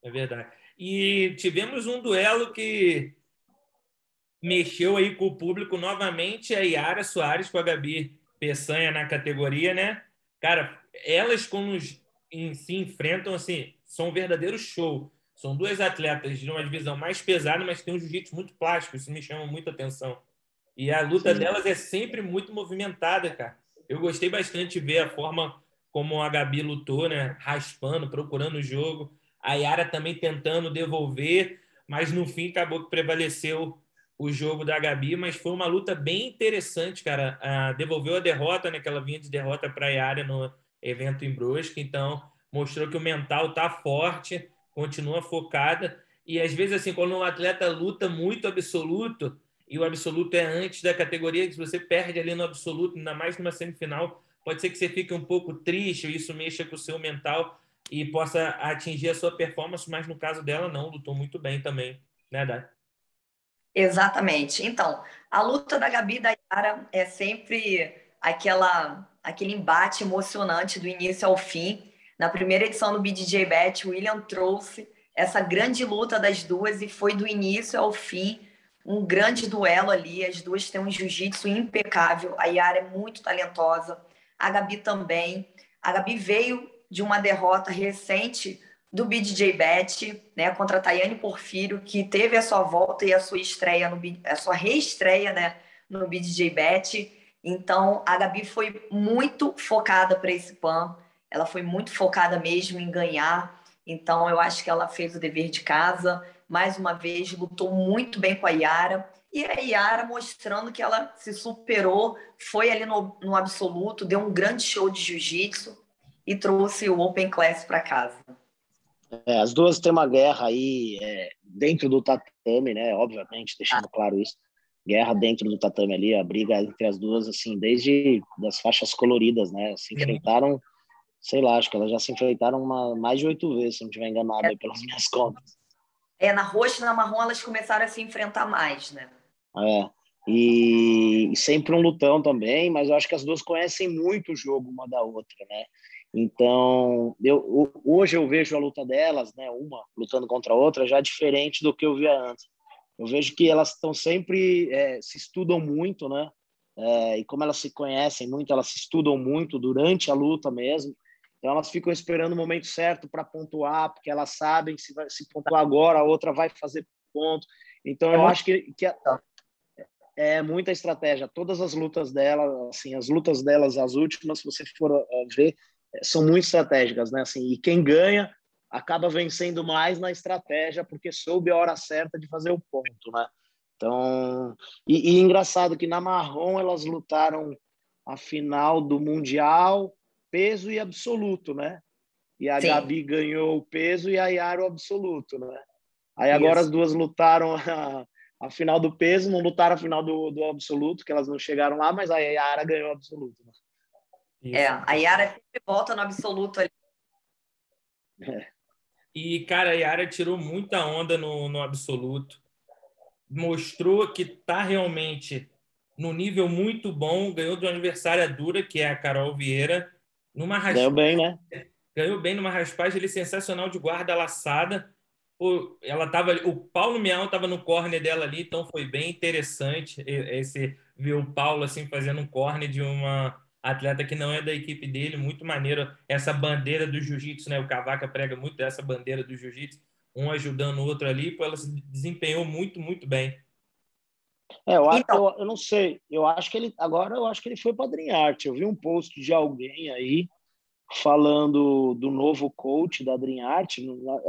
É verdade. E tivemos um duelo que mexeu aí com o público novamente, a Yara Soares com a Gabi Peçanha na categoria, né? Cara, elas quando se enfrentam, assim, são um verdadeiro show. São duas atletas de uma divisão mais pesada, mas tem um jiu-jitsu muito plástico, isso me chama muita atenção. E a luta Sim. delas é sempre muito movimentada, cara. Eu gostei bastante de ver a forma como a Gabi lutou, né? Raspando, procurando o jogo. A Yara também tentando devolver, mas no fim acabou que prevaleceu o jogo da Gabi, mas foi uma luta bem interessante, cara. Ah, devolveu a derrota, né? Que ela vinha de derrota para a Yara no evento em Brusque, então mostrou que o mental tá forte, continua focada. E às vezes, assim, quando um atleta luta muito absoluto, e o absoluto é antes da categoria, se você perde ali no absoluto, ainda mais numa semifinal, pode ser que você fique um pouco triste, isso mexa com o seu mental e possa atingir a sua performance, mas no caso dela, não, lutou muito bem também, né, Dai? Exatamente. Então, a luta da Gabi e da Yara é sempre aquela, aquele embate emocionante do início ao fim. Na primeira edição do BDJ Bet, William trouxe essa grande luta das duas e foi do início ao fim um grande duelo ali. As duas têm um jiu-jitsu impecável. A Yara é muito talentosa, a Gabi também. A Gabi veio de uma derrota recente do BDJ Bet, né, contra a Tayane Porfírio, que teve a sua volta e a sua estreia, no, a sua reestreia né, no BDJ Bet. Então, a Gabi foi muito focada para esse PAN, ela foi muito focada mesmo em ganhar. Então, eu acho que ela fez o dever de casa mais uma vez, lutou muito bem com a Yara. E a Yara mostrando que ela se superou, foi ali no, no absoluto, deu um grande show de jiu-jitsu e trouxe o Open Class para casa. É, as duas têm uma guerra aí é, dentro do tatame, né? Obviamente, deixando ah. claro isso. Guerra dentro do tatame ali, a briga entre as duas, assim, desde das faixas coloridas, né? Se enfrentaram, sei lá, acho que elas já se enfrentaram uma, mais de oito vezes, se não estiver enganado, é. pelas minhas contas. É, na roxa e na marrom elas começaram a se enfrentar mais, né? É. E, e, sempre um lutão também, mas eu acho que as duas conhecem muito o jogo uma da outra, né? Então, eu, hoje eu vejo a luta delas, né, uma lutando contra a outra, já diferente do que eu via antes. Eu vejo que elas estão sempre é, se estudam muito, né? É, e como elas se conhecem muito, elas se estudam muito durante a luta mesmo. Então elas ficam esperando o momento certo para pontuar, porque elas sabem se vai, se pontuar agora, a outra vai fazer ponto. Então eu acho que, que é, é muita estratégia. Todas as lutas dela, assim, as lutas delas, as últimas, se você for uh, ver, são muito estratégicas, né? Assim, e quem ganha acaba vencendo mais na estratégia porque soube a hora certa de fazer o ponto, né? Então, e, e engraçado que na marrom elas lutaram a final do mundial peso e absoluto, né? E a Sim. Gabi ganhou o peso e a Yara o absoluto, né? Aí agora Isso. as duas lutaram a, a, final do peso, não lutaram a final do, do absoluto, que elas não chegaram lá, mas a Yara ganhou o absoluto. Né? É, a Yara sempre volta no absoluto ali. É. E, cara, a Yara tirou muita onda no, no absoluto. Mostrou que tá realmente no nível muito bom. Ganhou de uma adversária dura, que é a Carol Vieira. Numa raspagem, Ganhou bem, né? Ganhou bem numa raspagem ali sensacional de guarda laçada. O, ela tava, o Paulo Miau estava no corner dela ali, então foi bem interessante esse ver o Paulo assim fazendo um corner de uma atleta que não é da equipe dele, muito maneiro essa bandeira do jiu-jitsu, né? O Cavaca prega muito essa bandeira do jiu-jitsu, um ajudando o outro ali, pô, ela se desempenhou muito, muito bem. É, eu, então, eu, eu, não sei. Eu acho que ele agora eu acho que ele foi para Dream Art. Eu vi um post de alguém aí falando do novo coach da Dream Art.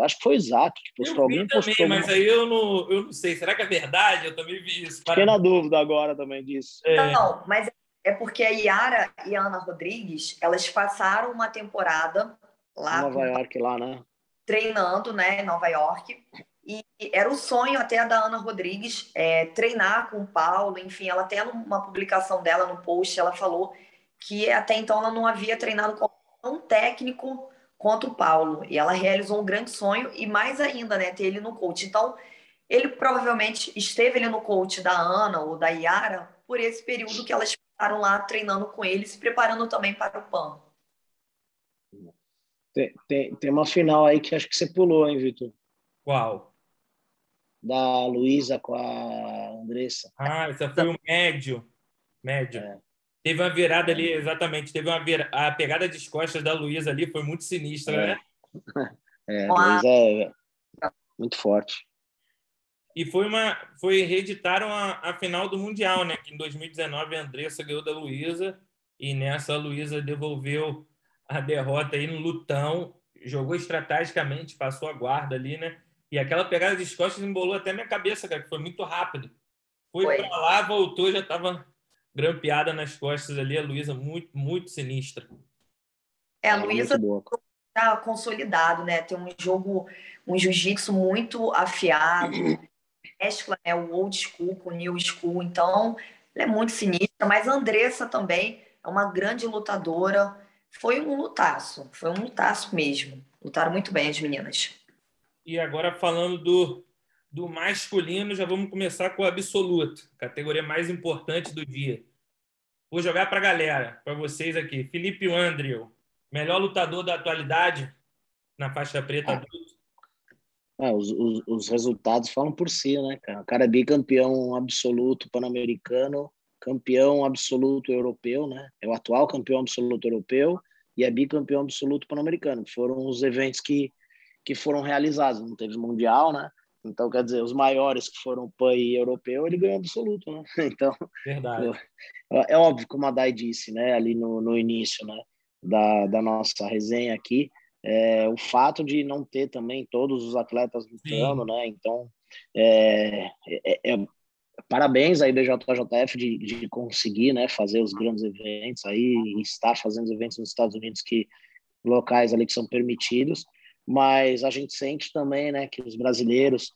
Acho que foi o Isaac que postou. alguém também, postou mas aí eu não, eu não sei. Será que é verdade? Eu também vi isso. Fiquei na dúvida agora também disso. É. Não, mas é porque a Yara e a Ana Rodrigues elas passaram uma temporada lá Nova York lá, né? Treinando, né, em Nova York. E era o sonho até da Ana Rodrigues é, treinar com o Paulo, enfim, ela até numa publicação dela no post, ela falou que até então ela não havia treinado com um técnico contra o Paulo, e ela realizou um grande sonho, e mais ainda, né, ter ele no coach. Então, ele provavelmente esteve ali no coach da Ana ou da Yara por esse período que elas ficaram lá treinando com ele, se preparando também para o PAN. Tem, tem, tem uma final aí que acho que você pulou, hein, Vitor? Qual? da Luísa com a Andressa. Ah, essa foi o médio. Médio. É. Teve uma virada ali, exatamente. Teve uma vir... A pegada de costas da Luísa ali foi muito sinistra, é. né? É, Luísa é muito forte. E foi uma. Foi reeditaram a, a final do Mundial, né? Que em 2019 a Andressa ganhou da Luísa. E nessa a Luísa devolveu a derrota aí no lutão. Jogou estrategicamente, passou a guarda ali, né? E aquela pegada de costas embolou até minha cabeça, cara, que foi muito rápido. Foi, foi. para lá, voltou, já estava grampeada nas costas ali. A Luísa muito, muito sinistra. É, a Luísa está consolidado, né? Tem um jogo, um jiu-jitsu muito afiado. Mescla né, o old school com o new school. Então, ela é muito sinistra. Mas a Andressa também é uma grande lutadora. Foi um lutaço. Foi um lutaço mesmo. Lutaram muito bem as meninas. E agora falando do, do masculino, já vamos começar com o absoluto, categoria mais importante do dia. Vou jogar para a galera, para vocês aqui. Felipe Andrew, melhor lutador da atualidade na faixa preta ah. adulto. É, os, os, os, resultados falam por si, né, cara? O cara é bicampeão absoluto pan-americano, campeão absoluto europeu, né? É o atual campeão absoluto europeu e é bicampeão absoluto pan-americano. Foram os eventos que que foram realizados. Não teve mundial, né? Então, quer dizer, os maiores que foram PAN e europeu, ele ganhou absoluto, né? Então, Verdade. é óbvio, como a Dai disse, né, ali no, no início, né, da, da nossa resenha aqui, é, o fato de não ter também todos os atletas lutando, né? Então, é, é, é, parabéns aí BJJF de, de conseguir, né, fazer os grandes eventos aí, estar fazendo eventos nos Estados Unidos que locais ali que são permitidos mas a gente sente também, né, que os brasileiros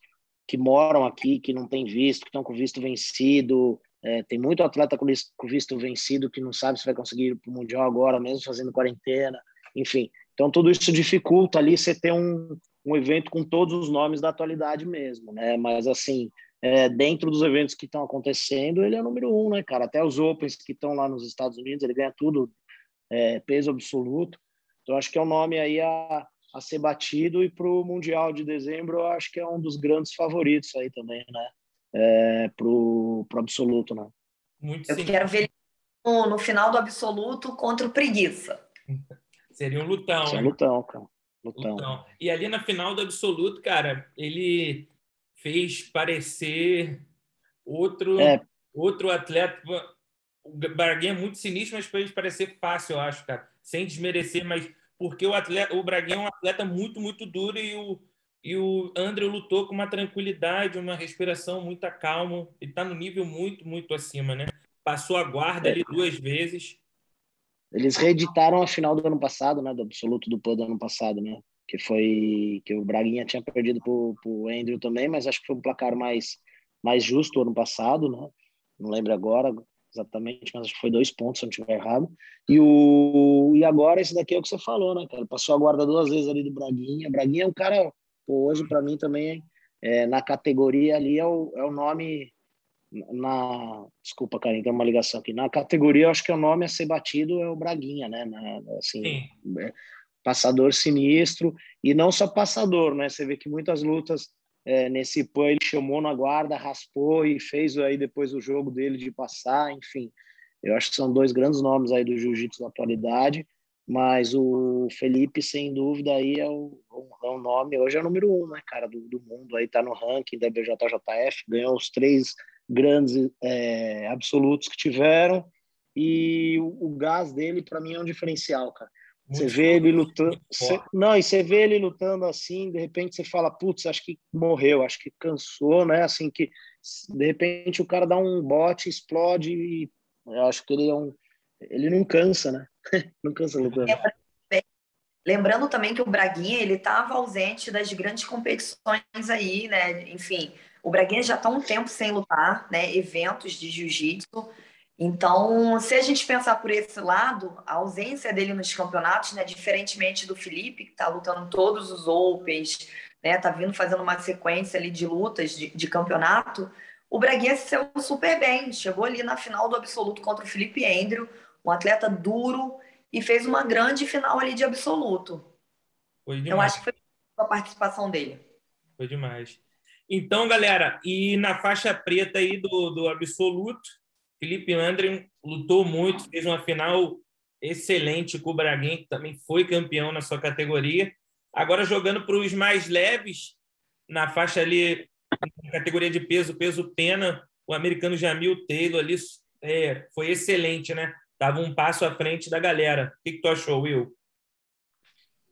que moram aqui, que não têm visto, que estão com visto vencido, é, tem muito atleta com visto vencido que não sabe se vai conseguir ir para o Mundial agora, mesmo fazendo quarentena, enfim. Então, tudo isso dificulta ali você ter um, um evento com todos os nomes da atualidade mesmo, né? Mas, assim, é, dentro dos eventos que estão acontecendo, ele é o número um, né, cara? Até os Opens que estão lá nos Estados Unidos, ele ganha tudo, é, peso absoluto. Então, acho que é um nome aí a, a ser batido e para o Mundial de dezembro eu acho que é um dos grandes favoritos aí também, né? É, para o absoluto, né? Muito eu sim. quero ver ele no, no, final do absoluto contra o Preguiça. Seria um lutão. Seria um lutão, cara. Lutão. lutão. E ali na final do absoluto, cara, ele fez parecer outro, é. outro atleta. O Barguinha é muito sinistro, mas fez parecer fácil, eu acho, cara. Sem desmerecer, mas porque o, atleta, o Braguinha é um atleta muito, muito duro e o, e o André lutou com uma tranquilidade, uma respiração muito calma. Ele está no nível muito, muito acima, né? Passou a guarda ali duas vezes. Eles reeditaram a final do ano passado, né? Do absoluto do PAN do ano passado, né? Que foi que o Braguinha tinha perdido para o Andrew também, mas acho que foi um placar mais, mais justo ano passado, né? Não lembro agora exatamente, mas acho que foi dois pontos, se eu não estiver errado. E, o, e agora esse daqui é o que você falou, né, cara? Passou a guarda duas vezes ali do Braguinha. Braguinha é um cara, pô, hoje para mim também, é, na categoria ali é o, é o nome na desculpa, Karim, tem uma ligação aqui. Na categoria, eu acho que o nome a ser batido é o Braguinha, né? Na, assim, é, passador sinistro e não só passador, né? Você vê que muitas lutas é, nesse PAN ele chamou na guarda, raspou e fez aí depois o jogo dele de passar, enfim. Eu acho que são dois grandes nomes aí do jiu-jitsu da atualidade, mas o Felipe, sem dúvida, aí é o, é o nome, hoje é o número um, né, cara, do, do mundo, aí tá no ranking da BJJF, ganhou os três grandes é, absolutos que tiveram, e o, o gás dele, para mim, é um diferencial, cara. Muito você vê ele lutando. Você, não, e você vê ele lutando assim, de repente você fala, putz, acho que morreu, acho que cansou, né? Assim que de repente o cara dá um bote, explode e eu acho que ele é um. Ele não cansa, né? não cansa lutando. Lembrando também que o Braguinha ele estava ausente das grandes competições aí, né? Enfim, o Braguinha já está um tempo sem lutar, né? Eventos de jiu-jitsu. Então, se a gente pensar por esse lado, a ausência dele nos campeonatos, né? Diferentemente do Felipe, que está lutando todos os Opens, né? Tá vindo fazendo uma sequência ali de lutas de, de campeonato. O Braguinha se saiu super bem, chegou ali na final do absoluto contra o Felipe Andrew, um atleta duro, e fez uma grande final ali de absoluto. Foi demais. Eu acho que foi a participação dele. Foi demais. Então, galera, e na faixa preta aí do, do absoluto, Felipe André lutou muito, fez uma final excelente com o Braguinha, que também foi campeão na sua categoria. Agora jogando para os mais leves, na faixa ali, na categoria de peso, peso pena, o americano Jamil Taylor ali é, foi excelente, né? Tava um passo à frente da galera. O que, que tu achou, Will?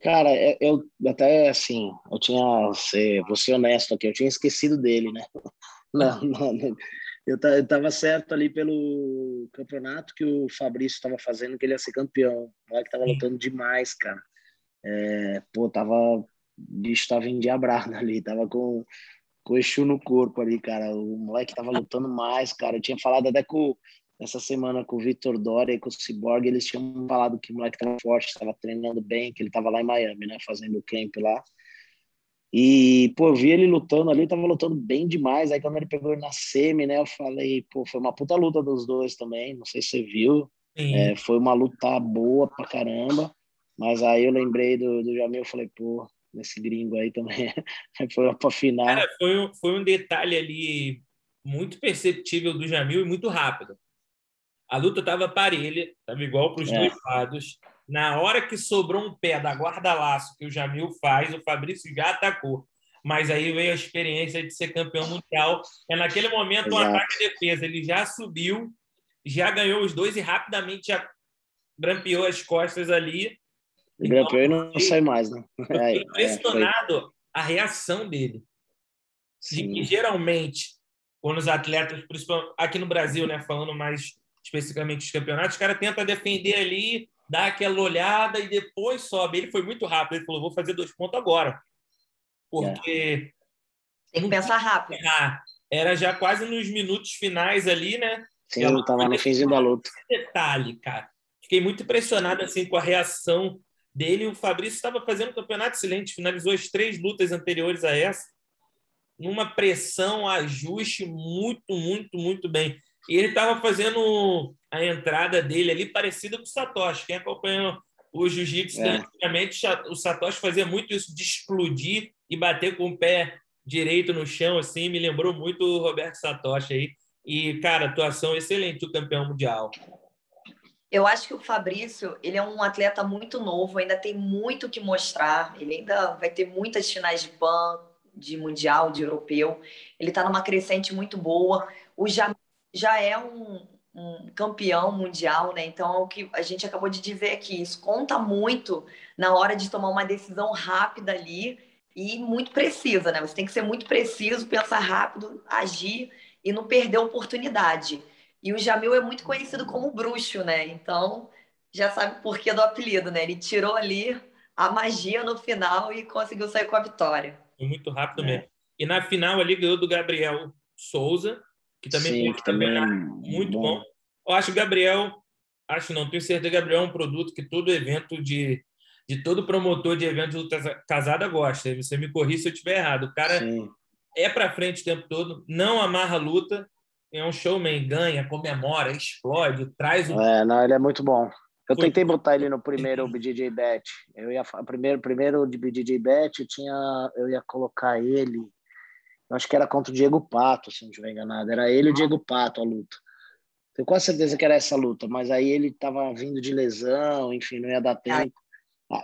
Cara, é, eu até assim, eu tinha, você, vou ser honesto aqui, eu tinha esquecido dele, né? Não, não, não. Eu, estava certo ali pelo campeonato que o Fabrício estava fazendo, que ele ia ser campeão. O moleque tava lutando demais, cara. É, pô, tava, o bicho tava endiabrado ali, tava com, com o Exu no corpo ali, cara. O moleque tava lutando mais, cara. Eu tinha falado até com essa semana com o Vitor Doria e com o Cyborg, eles tinham falado que o moleque estava forte, estava treinando bem, que ele estava lá em Miami, né, fazendo o camp lá. E, pô, eu vi ele lutando ali, tava lutando bem demais. Aí, quando ele pegou ele na semi, né, eu falei, pô, foi uma puta luta dos dois também. Não sei se você viu. É, foi uma luta boa pra caramba. Mas aí eu lembrei do, do Jamil, eu falei, pô, nesse gringo aí também. foi pra final. Cara, foi, foi um detalhe ali muito perceptível do Jamil e muito rápido. A luta estava parelha, estava igual para os é. dois lados. Na hora que sobrou um pé da guarda-laço que o Jamil faz, o Fabrício já atacou. Mas aí veio a experiência de ser campeão mundial. É naquele momento Exato. um ataque e defesa. Ele já subiu, já ganhou os dois e rapidamente já grampeou as costas ali. Grampeou e não sai mais, né? Fiquei é, impressionado é, a reação dele. Sim. De que geralmente, quando os atletas, principalmente aqui no Brasil, né, falando mais especificamente os campeonatos, o cara tenta defender ali, dá aquela olhada e depois sobe. Ele foi muito rápido, ele falou: vou fazer dois pontos agora. Porque. Tem que pensar rápido. Era já quase nos minutos finais ali, né? Sim, eu estava no finzinho da luta. Detalhe, cara. Fiquei muito impressionado assim com a reação dele. O Fabrício estava fazendo um campeonato excelente, finalizou as três lutas anteriores a essa, numa pressão, ajuste muito, muito, muito bem. E ele estava fazendo a entrada dele ali parecida com o Satoshi. Quem acompanhou o jiu-jitsu é. antigamente, o Satoshi fazia muito isso de explodir e bater com o pé direito no chão, assim, me lembrou muito o Roberto Satoshi aí. E, cara, atuação excelente do campeão mundial. Eu acho que o Fabrício, ele é um atleta muito novo, ainda tem muito que mostrar. Ele ainda vai ter muitas finais de PAN, de mundial, de europeu. Ele está numa crescente muito boa. O Jamil já é um, um campeão mundial, né? Então, é o que a gente acabou de dizer aqui, isso conta muito na hora de tomar uma decisão rápida ali e muito precisa, né? Você tem que ser muito preciso, pensar rápido, agir e não perder a oportunidade. E o Jamil é muito conhecido como bruxo, né? Então, já sabe o porquê do apelido, né? Ele tirou ali a magia no final e conseguiu sair com a vitória. Foi muito rápido é. mesmo. E na final ali ganhou do Gabriel Souza, que também Sim, que também é muito bom. bom. Eu acho que Gabriel, acho não, tenho certeza que Gabriel é um produto que todo evento de, de todo promotor de evento de luta casada gosta. Você me corri se eu estiver errado. O cara Sim. é para frente o tempo todo, não amarra a luta, é um showman, ganha, comemora, explode, traz o. É, não, ele é muito bom. Eu Foi... tentei botar ele no primeiro BJJ Bet. Eu ia primeiro primeiro de BJJ Bet, eu tinha eu ia colocar ele acho que era contra o Diego Pato, se não estiver enganado. Era ele e o Diego Pato a luta. Tenho quase certeza que era essa luta, mas aí ele estava vindo de lesão, enfim, não ia dar tempo.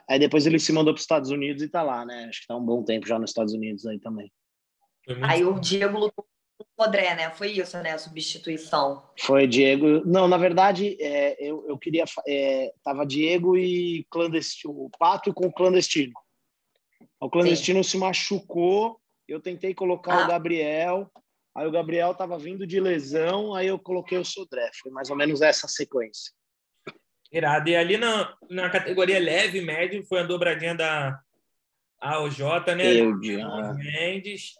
Aí depois ele se mandou para os Estados Unidos e está lá, né? Acho que está um bom tempo já nos Estados Unidos aí também. Aí o Diego lutou com o André, né? Foi isso, né? A substituição. Foi Diego. Não, na verdade, é, eu, eu queria. É, tava Diego e clandestino, o Pato com o clandestino. O clandestino Sim. se machucou eu tentei colocar ah. o Gabriel, aí o Gabriel estava vindo de lesão, aí eu coloquei o Sodré. Foi mais ou menos essa sequência. Irado. E ali na, na categoria leve e médio foi a dobradinha da AOJ, né? Eu, Mendes,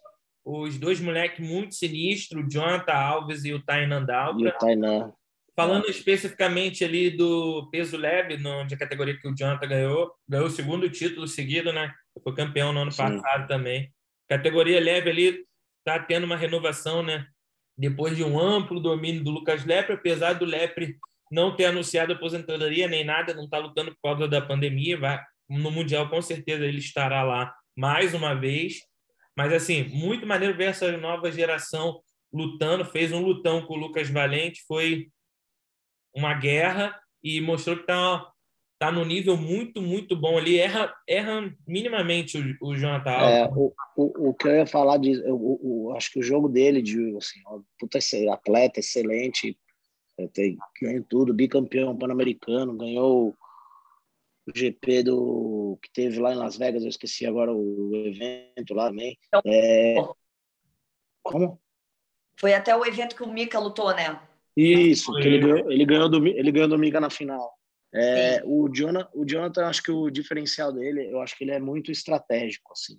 os dois moleques muito sinistros, o Jonathan Alves e o Tainan Daltra. E o Tainan. Falando especificamente ali do peso leve, no, de categoria que o Jonathan ganhou, ganhou o segundo título seguido, né? Foi campeão no ano Sim. passado também. Categoria leve ali está tendo uma renovação, né? Depois de um amplo domínio do Lucas Lepre, apesar do Lepre não ter anunciado aposentadoria nem nada, não está lutando por causa da pandemia, vai no mundial com certeza ele estará lá mais uma vez. Mas assim, muito maneiro ver essa nova geração lutando, fez um lutão com o Lucas Valente, foi uma guerra e mostrou que está tá no nível muito, muito bom ali. Erra, erra minimamente o, o Jonathan É, o, o, o que eu ia falar de. Eu, o, acho que o jogo dele, de assim, ó, puta, atleta excelente, é, tem, ganhou tudo, bicampeão pan-americano, ganhou o GP do que teve lá em Las Vegas, eu esqueci agora o evento lá também. Então, é... Como? Foi até o evento que o Mika lutou, né? Isso, que ele ganhou, ele ganhou do ele ganhou do Mika na final. É, o, Jonathan, o Jonathan, acho que o diferencial dele, eu acho que ele é muito estratégico, assim.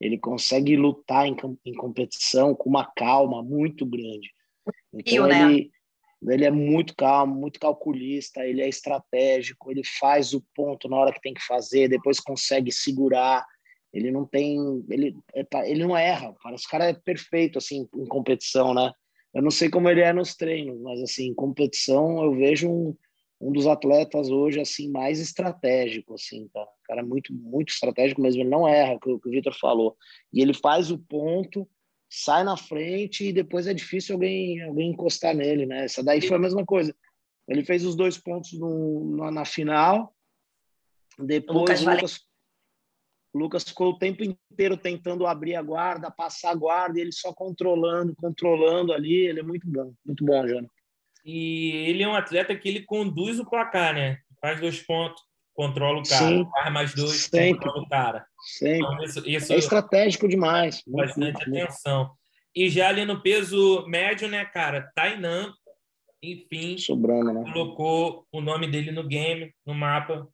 Ele consegue lutar em, em competição com uma calma muito grande. Então, né? ele, ele é muito calmo, muito calculista, ele é estratégico, ele faz o ponto na hora que tem que fazer, depois consegue segurar. Ele não tem, ele, ele não erra. Esse cara é perfeito assim em competição, né? Eu não sei como ele é nos treinos, mas assim, em competição eu vejo um, um dos atletas hoje assim mais estratégico assim, tá? O cara é muito muito estratégico mesmo, ele não erra, o que o Vitor falou. E ele faz o ponto, sai na frente e depois é difícil alguém alguém encostar nele, né? Essa daí foi a mesma coisa. Ele fez os dois pontos no, na final. Depois o Lucas, Lucas, Lucas ficou o tempo inteiro tentando abrir a guarda, passar a guarda, e ele só controlando, controlando ali. Ele é muito bom, muito bom, Jana. E ele é um atleta que ele conduz o placar, né? Faz dois pontos, controla o cara, Sim, faz mais dois, sempre, controla o cara. Sempre. Então, isso, isso é estratégico demais. Bastante muito, atenção. Muito. E já ali no peso médio, né, cara? Tainan, enfim, Sobrando, né? colocou o nome dele no game, no mapa.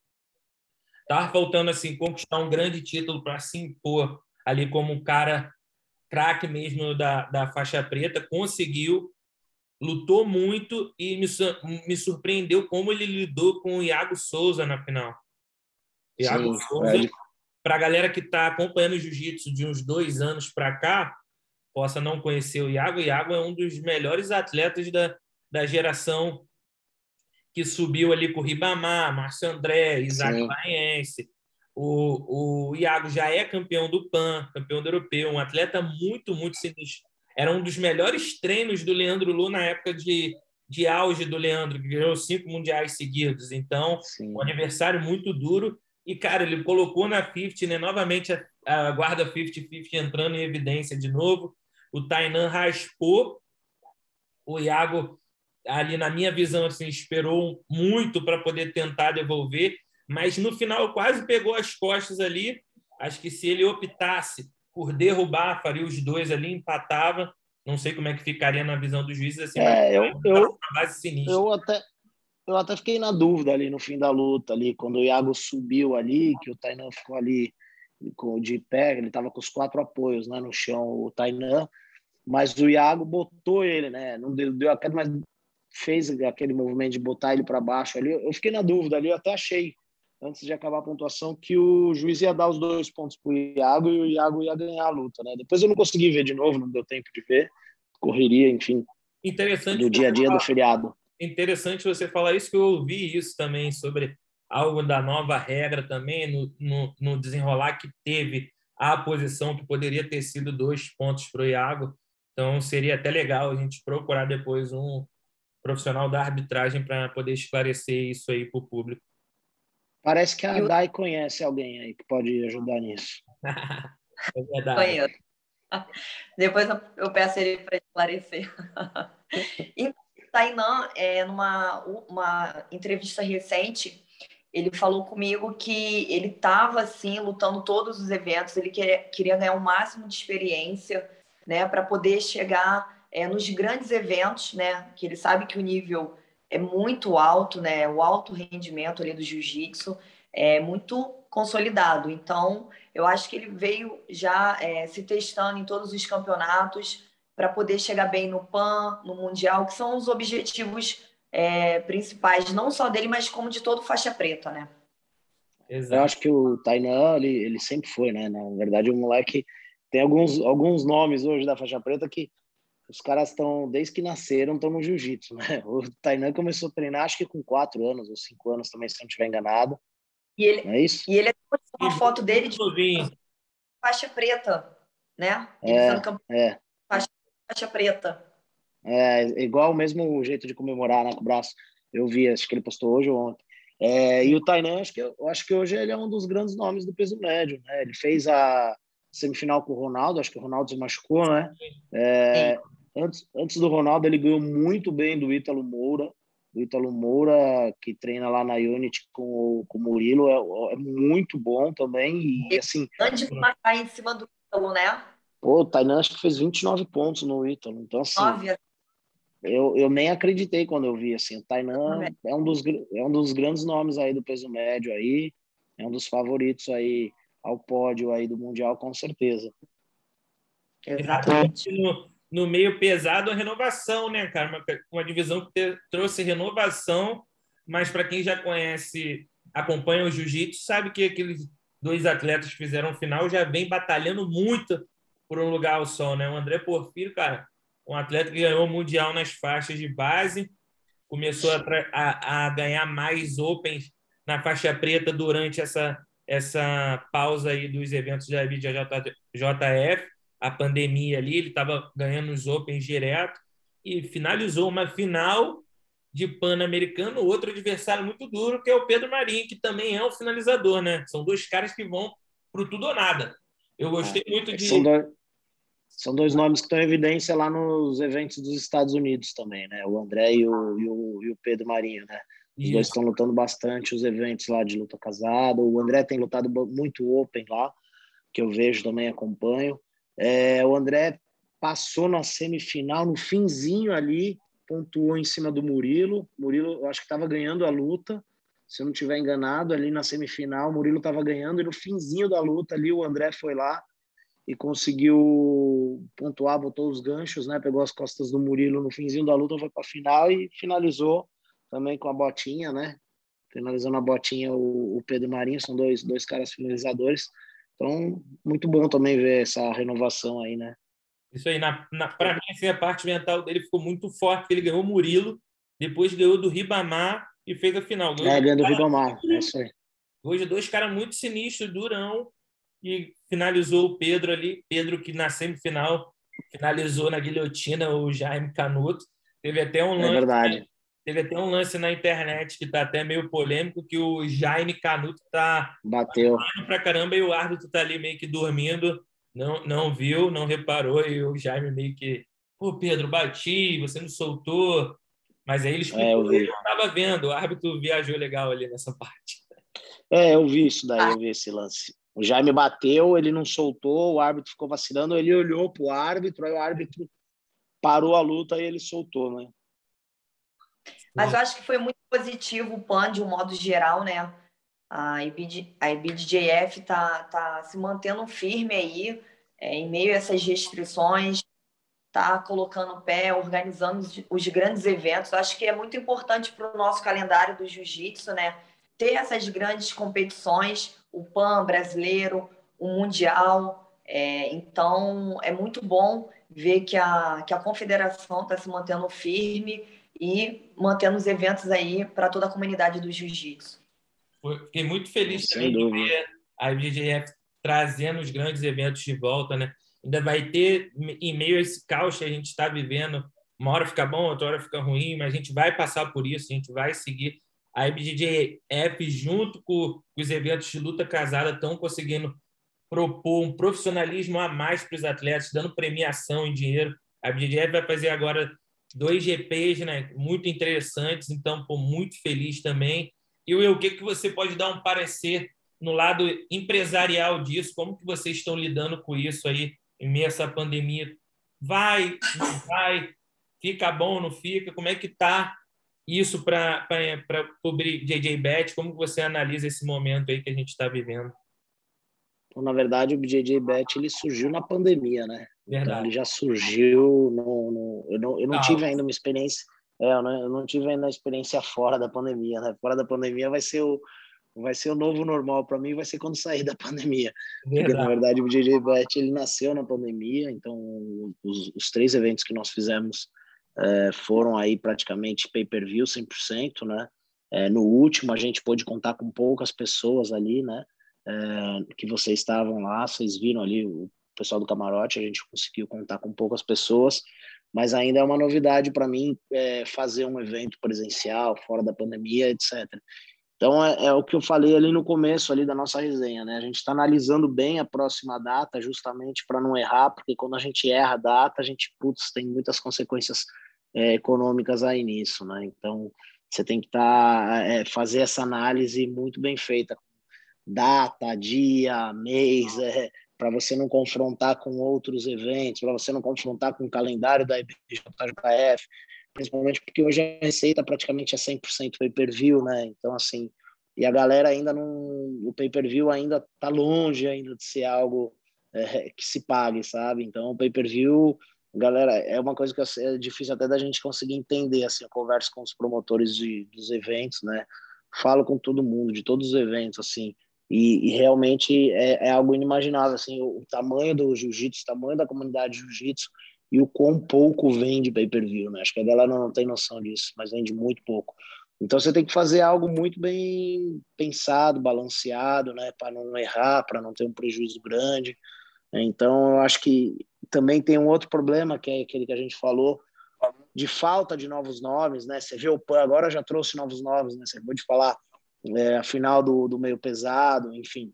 Tava faltando assim conquistar um grande título para se impor ali como um cara craque mesmo da, da faixa preta, conseguiu, lutou muito e me, me surpreendeu como ele lidou com o Iago Souza na final. Iago Sim, Souza, é. para a galera que está acompanhando o jiu-jitsu de uns dois anos para cá, possa não conhecer o Iago. O Iago é um dos melhores atletas da, da geração que subiu ali com o Ribamar, Márcio André, Isaac Paense. O, o Iago já é campeão do PAN, campeão do europeu, um atleta muito, muito sinistro. Era um dos melhores treinos do Leandro Lu na época de, de auge do Leandro, que ganhou cinco mundiais seguidos. Então, Sim. um aniversário muito duro. E, cara, ele colocou na 50, né? Novamente a, a guarda 50-50 entrando em evidência de novo. O Tainan raspou. O Iago ali na minha visão assim esperou muito para poder tentar devolver, mas no final quase pegou as costas ali. Acho que se ele optasse por derrubar, faria os dois ali, empatava. Não sei como é que ficaria na visão dos juízes assim, é, eu, eu, eu até eu até fiquei na dúvida ali no fim da luta ali quando o Iago subiu ali, que o Tainan ficou ali de pé, ele estava com os quatro apoios né, no chão, o Tainan, mas o Iago botou ele, né? Não deu, deu a queda, mas fez aquele movimento de botar ele para baixo ali. Eu fiquei na dúvida ali, eu até achei, antes de acabar a pontuação, que o juiz ia dar os dois pontos para o Iago e o Iago ia ganhar a luta. Né? Depois eu não consegui ver de novo, não deu tempo de ver. Correria, enfim. Interessante. Do dia a dia do feriado. Interessante você falar isso, que eu ouvi isso também sobre algo da nova regra também, no, no, no desenrolar que teve a posição que poderia ter sido dois pontos para o Iago. Então, seria até legal a gente procurar depois um, profissional da arbitragem para poder esclarecer isso aí para o público. Parece que a Dai conhece alguém aí que pode ajudar nisso. é verdade. Conheço. Depois eu peço ele para esclarecer. e Tainan, é, numa uma entrevista recente, ele falou comigo que ele estava assim lutando todos os eventos, ele queria, queria ganhar o máximo de experiência, né, para poder chegar é, nos grandes eventos, né? Que ele sabe que o nível é muito alto, né? O alto rendimento ali do jiu-jitsu é muito consolidado. Então, eu acho que ele veio já é, se testando em todos os campeonatos para poder chegar bem no PAN, no Mundial, que são os objetivos é, principais, não só dele, mas como de todo faixa preta, né? Exato. Eu acho que o Tainan, ele, ele sempre foi, né? Na verdade, o moleque tem alguns, alguns nomes hoje da faixa preta que os caras estão, desde que nasceram, estão no jiu-jitsu, né? O Tainan começou a treinar, acho que com quatro anos ou cinco anos também, se não estiver enganado. E ele, é isso? E ele uma foto dele de faixa preta, né? É, é. Faixa, faixa preta. É, igual o mesmo jeito de comemorar né, com o braço. Eu vi, acho que ele postou hoje ou ontem. É, e o Tainan, acho que, eu acho que hoje ele é um dos grandes nomes do peso médio. Né? Ele fez a semifinal com o Ronaldo, acho que o Ronaldo se machucou, né? É, antes, antes do Ronaldo, ele ganhou muito bem do Ítalo Moura. O Ítalo Moura, que treina lá na Unity com o, com o Murilo, é, é muito bom também. E, assim, Antes de marcar em cima do Ítalo, né? Pô, o Tainan acho que fez 29 pontos no Ítalo. Então, assim, 9, eu, eu nem acreditei quando eu vi, assim, o Tainan é um, dos, é um dos grandes nomes aí do peso médio aí, é um dos favoritos aí ao pódio aí do Mundial, com certeza. Exatamente. No, meio pesado, a renovação, né, cara? Uma, uma divisão que te, trouxe renovação, mas para quem já conhece, acompanha o jiu-jitsu, sabe que aqueles dois atletas que fizeram final já vem batalhando muito por um lugar ao sol, né? O André Porfírio, cara, um atleta que ganhou o Mundial nas faixas de base, começou a, a, a ganhar mais Opens na faixa preta durante essa, essa pausa aí dos eventos da BJJF, a pandemia ali, ele estava ganhando os Opens direto e finalizou uma final de Pan-Americano, outro adversário muito duro, que é o Pedro Marinho, que também é um finalizador, né? São dois caras que vão pro tudo ou nada. Eu gostei é, muito de. São dois, são dois nomes que estão em evidência lá nos eventos dos Estados Unidos também, né? O André e o, e o, e o Pedro Marinho, né? Os Isso. dois estão lutando bastante os eventos lá de luta casada. O André tem lutado muito open lá, que eu vejo também, acompanho. É, o André passou na semifinal, no finzinho ali, pontuou em cima do Murilo. Murilo, eu acho que estava ganhando a luta, se eu não estiver enganado, ali na semifinal, o Murilo estava ganhando, e no finzinho da luta ali, o André foi lá e conseguiu pontuar, botou os ganchos, né? Pegou as costas do Murilo no finzinho da luta, foi para a final e finalizou também com a botinha, né? Finalizando a botinha o, o Pedro Marinho, são dois, dois caras finalizadores. Então, muito bom também ver essa renovação aí, né? Isso aí, na, na para mim, assim, a parte mental dele ficou muito forte, ele ganhou o Murilo, depois ganhou do Ribamar e fez a final. Ganhou é, ganhou do Ribamar, é isso aí. Hoje, dois caras muito sinistros, durão, e finalizou o Pedro ali. Pedro, que na semifinal finalizou na guilhotina o Jaime Canuto. Teve até um é lance. É verdade. Teve até um lance na internet que está até meio polêmico, que o Jaime Canuto está bateu para caramba e o árbitro está ali meio que dormindo, não, não viu, não reparou e o Jaime meio que, pô, Pedro, bati, você não soltou. Mas aí ele explicou é, ele não estava vendo, o árbitro viajou legal ali nessa parte. É, eu vi isso daí, eu vi esse lance. O Jaime bateu, ele não soltou, o árbitro ficou vacilando, ele olhou para o árbitro, aí o árbitro parou a luta e ele soltou, né? Mas eu acho que foi muito positivo o PAN de um modo geral, né? A, IBD, a IBDJF tá, tá se mantendo firme aí, é, em meio a essas restrições, tá colocando pé, organizando os, os grandes eventos. Eu acho que é muito importante para o nosso calendário do jiu-jitsu, né? Ter essas grandes competições o PAN brasileiro, o Mundial. É, então, é muito bom ver que a, que a confederação está se mantendo firme e mantendo os eventos aí para toda a comunidade do jiu-jitsu. Fiquei muito feliz também de ver a IBJJF trazendo os grandes eventos de volta, né? Ainda vai ter, em meio a esse caos que a gente está vivendo, uma hora fica bom, outra hora fica ruim, mas a gente vai passar por isso, a gente vai seguir a IBJJF, junto com os eventos de luta casada, estão conseguindo propor um profissionalismo a mais para os atletas, dando premiação em dinheiro. A IBJJF vai fazer agora dois GPs né, muito interessantes, então, pô, muito feliz também. E o que, que você pode dar um parecer no lado empresarial disso? Como que vocês estão lidando com isso aí em meio a essa pandemia? Vai, não vai? Fica bom, não fica? Como é que está isso para o JJ Bet? Como você analisa esse momento aí que a gente está vivendo? na verdade, o BJJ Bet ele surgiu na pandemia, né? Verdade. Então, ele já surgiu no, no eu não, eu não ah, tive ainda uma experiência, é, eu não, eu não tive ainda uma experiência fora da pandemia, né? Fora da pandemia vai ser o vai ser o novo normal para mim, vai ser quando sair da pandemia. Verdade. Porque, na verdade, o BJJ Bet ele nasceu na pandemia, então os, os três eventos que nós fizemos é, foram aí praticamente pay-per-view 100%, né? É, no último a gente pôde contar com poucas pessoas ali, né? É, que vocês estavam lá, vocês viram ali o pessoal do camarote, a gente conseguiu contar com poucas pessoas, mas ainda é uma novidade para mim é, fazer um evento presencial fora da pandemia, etc. Então é, é, o que eu falei ali no começo ali da nossa resenha, né? A gente está analisando bem a próxima data, justamente para não errar, porque quando a gente erra a data, a gente putz, tem muitas consequências é, econômicas aí nisso, né? Então você tem que tá, é, fazer essa análise muito bem feita, data, dia, mês, é, para você não confrontar com outros eventos, para você não confrontar com o calendário da IBJJF, principalmente porque hoje a receita praticamente é 100% pay-per-view, né? Então, assim, e a galera ainda não... O pay-per-view ainda está longe ainda de ser algo é, que se pague, sabe? Então, o pay-per-view, galera, é uma coisa que é difícil até da gente conseguir entender, assim, eu converso com os promotores de, dos eventos, né? Falo com todo mundo, de todos os eventos, assim, e, e realmente é, é, algo inimaginável, assim, o, o tamanho do jiu-jitsu, o tamanho da comunidade de jiu-jitsu e o quão pouco vende pay-per-view, né? Acho que a galera não tem noção disso, mas vende muito pouco. Então você tem que fazer algo muito bem pensado, balanceado, né, para não errar, para não ter um prejuízo grande. Então eu acho que também tem um outro problema que é aquele que a gente falou de falta de novos nomes, né? Você vê o PAN agora já trouxe novos nomes, né? Você pode falar é, a final do, do meio pesado, enfim.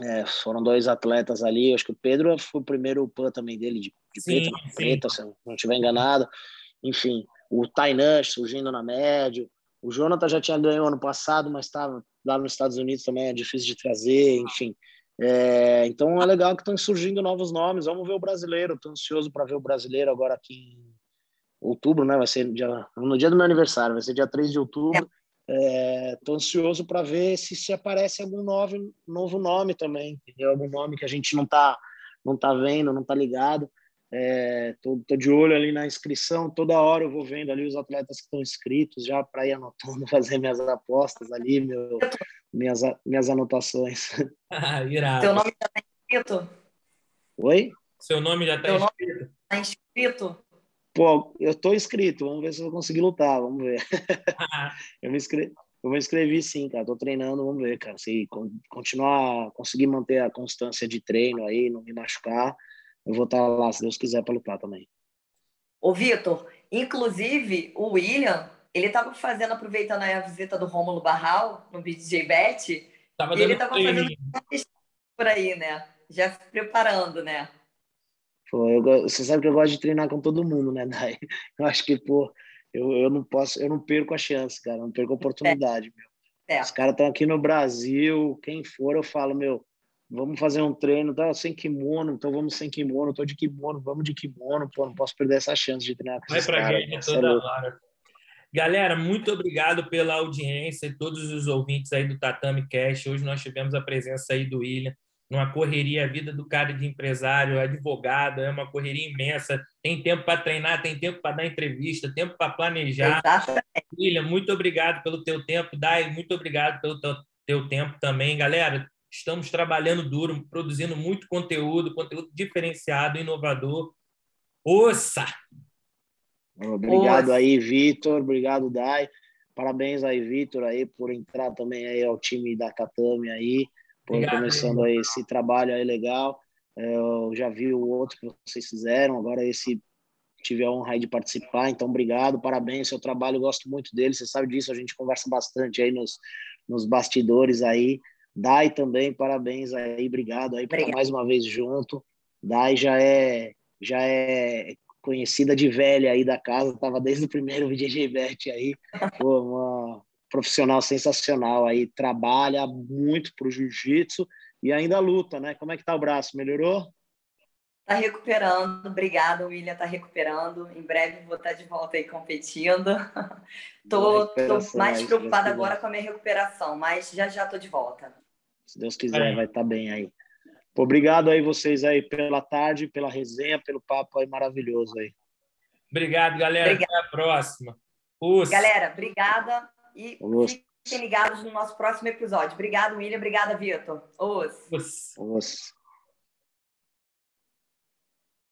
É, foram dois atletas ali, acho que o Pedro foi o primeiro PAN também dele, de, de sim, preta, sim. preta, se não estiver enganado. Enfim, o Tainan surgindo na média, o Jonathan já tinha ganho ano passado, mas estava lá nos Estados Unidos também, é difícil de trazer, enfim. É, então é legal que estão surgindo novos nomes. Vamos ver o brasileiro. Estou ansioso para ver o brasileiro agora aqui em outubro, né? Vai ser dia, no dia do meu aniversário, vai ser dia 3 de outubro. Estou é, ansioso para ver se, se aparece algum novo, novo nome também, entendeu? Algum nome que a gente não está não tá vendo, não está ligado. Estou é, de olho ali na inscrição, toda hora eu vou vendo ali os atletas que estão inscritos já para ir anotando, fazer minhas apostas ali, meu, minhas, minhas anotações. Ah, irado. Seu nome já está inscrito? Oi? Seu nome já está inscrito? Está inscrito? Pô, eu estou inscrito, vamos ver se eu vou conseguir lutar, vamos ver. eu me inscrevi, eu me inscrevi sim, cara, estou treinando, vamos ver, cara, se continuar, conseguir manter a constância de treino aí, não me machucar, eu vou estar lá, se Deus quiser, para lutar também. Ô, Vitor, inclusive, o William, ele estava fazendo, aproveitando a visita do Rômulo Barral no BJ Bet, tava e ele estava fazendo por aí, né? Já se preparando, né? Pô, eu, você sabe que eu gosto de treinar com todo mundo, né, Dai? Eu acho que, pô, eu, eu não posso, eu não perco a chance, cara, não perco a oportunidade, meu. É. Os caras estão aqui no Brasil, quem for, eu falo, meu, vamos fazer um treino, tá sem kimono, então vamos sem kimono, tô de kimono, vamos de kimono, pô, não posso perder essa chance de treinar com Vai esses caras. Game toda hora. Galera, muito obrigado pela audiência e todos os ouvintes aí do Tatame Cash. Hoje nós tivemos a presença aí do William numa correria, a vida do cara de empresário, advogado, é uma correria imensa. Tem tempo para treinar, tem tempo para dar entrevista, tempo para planejar. Exatamente. William, muito obrigado pelo teu tempo. Dai, muito obrigado pelo teu, teu tempo também. Galera, estamos trabalhando duro, produzindo muito conteúdo, conteúdo diferenciado, inovador. Ouça! Obrigado Ouça. aí, Vitor. Obrigado, Dai. Parabéns aí, Vitor, aí, por entrar também aí ao time da Catame aí. Obrigado, começando aí esse trabalho aí legal. É, eu já vi o outro que vocês fizeram, agora esse tive a honra de participar, então obrigado, parabéns, seu trabalho, gosto muito dele, você sabe disso, a gente conversa bastante aí nos, nos bastidores aí. Dai também, parabéns aí, obrigado aí por estar mais uma vez junto. Dai já é já é conhecida de velha aí da casa, estava desde o primeiro VDG Bet aí, Pô, uma, profissional sensacional aí, trabalha muito para o jiu-jitsu e ainda luta, né? Como é que tá o braço? Melhorou? Tá recuperando. Obrigada, William. Tá recuperando. Em breve vou estar de volta aí competindo. tô, tô mais preocupada agora com a minha recuperação, mas já já tô de volta. Se Deus quiser, vai estar tá bem aí. Obrigado aí vocês aí pela tarde, pela resenha, pelo papo aí maravilhoso aí. Obrigado, galera. Obrigada. Até a próxima. Us. Galera, obrigada e Us. fiquem ligados no nosso próximo episódio. Obrigado, William. Obrigada, Vitor. Os. Os. Os.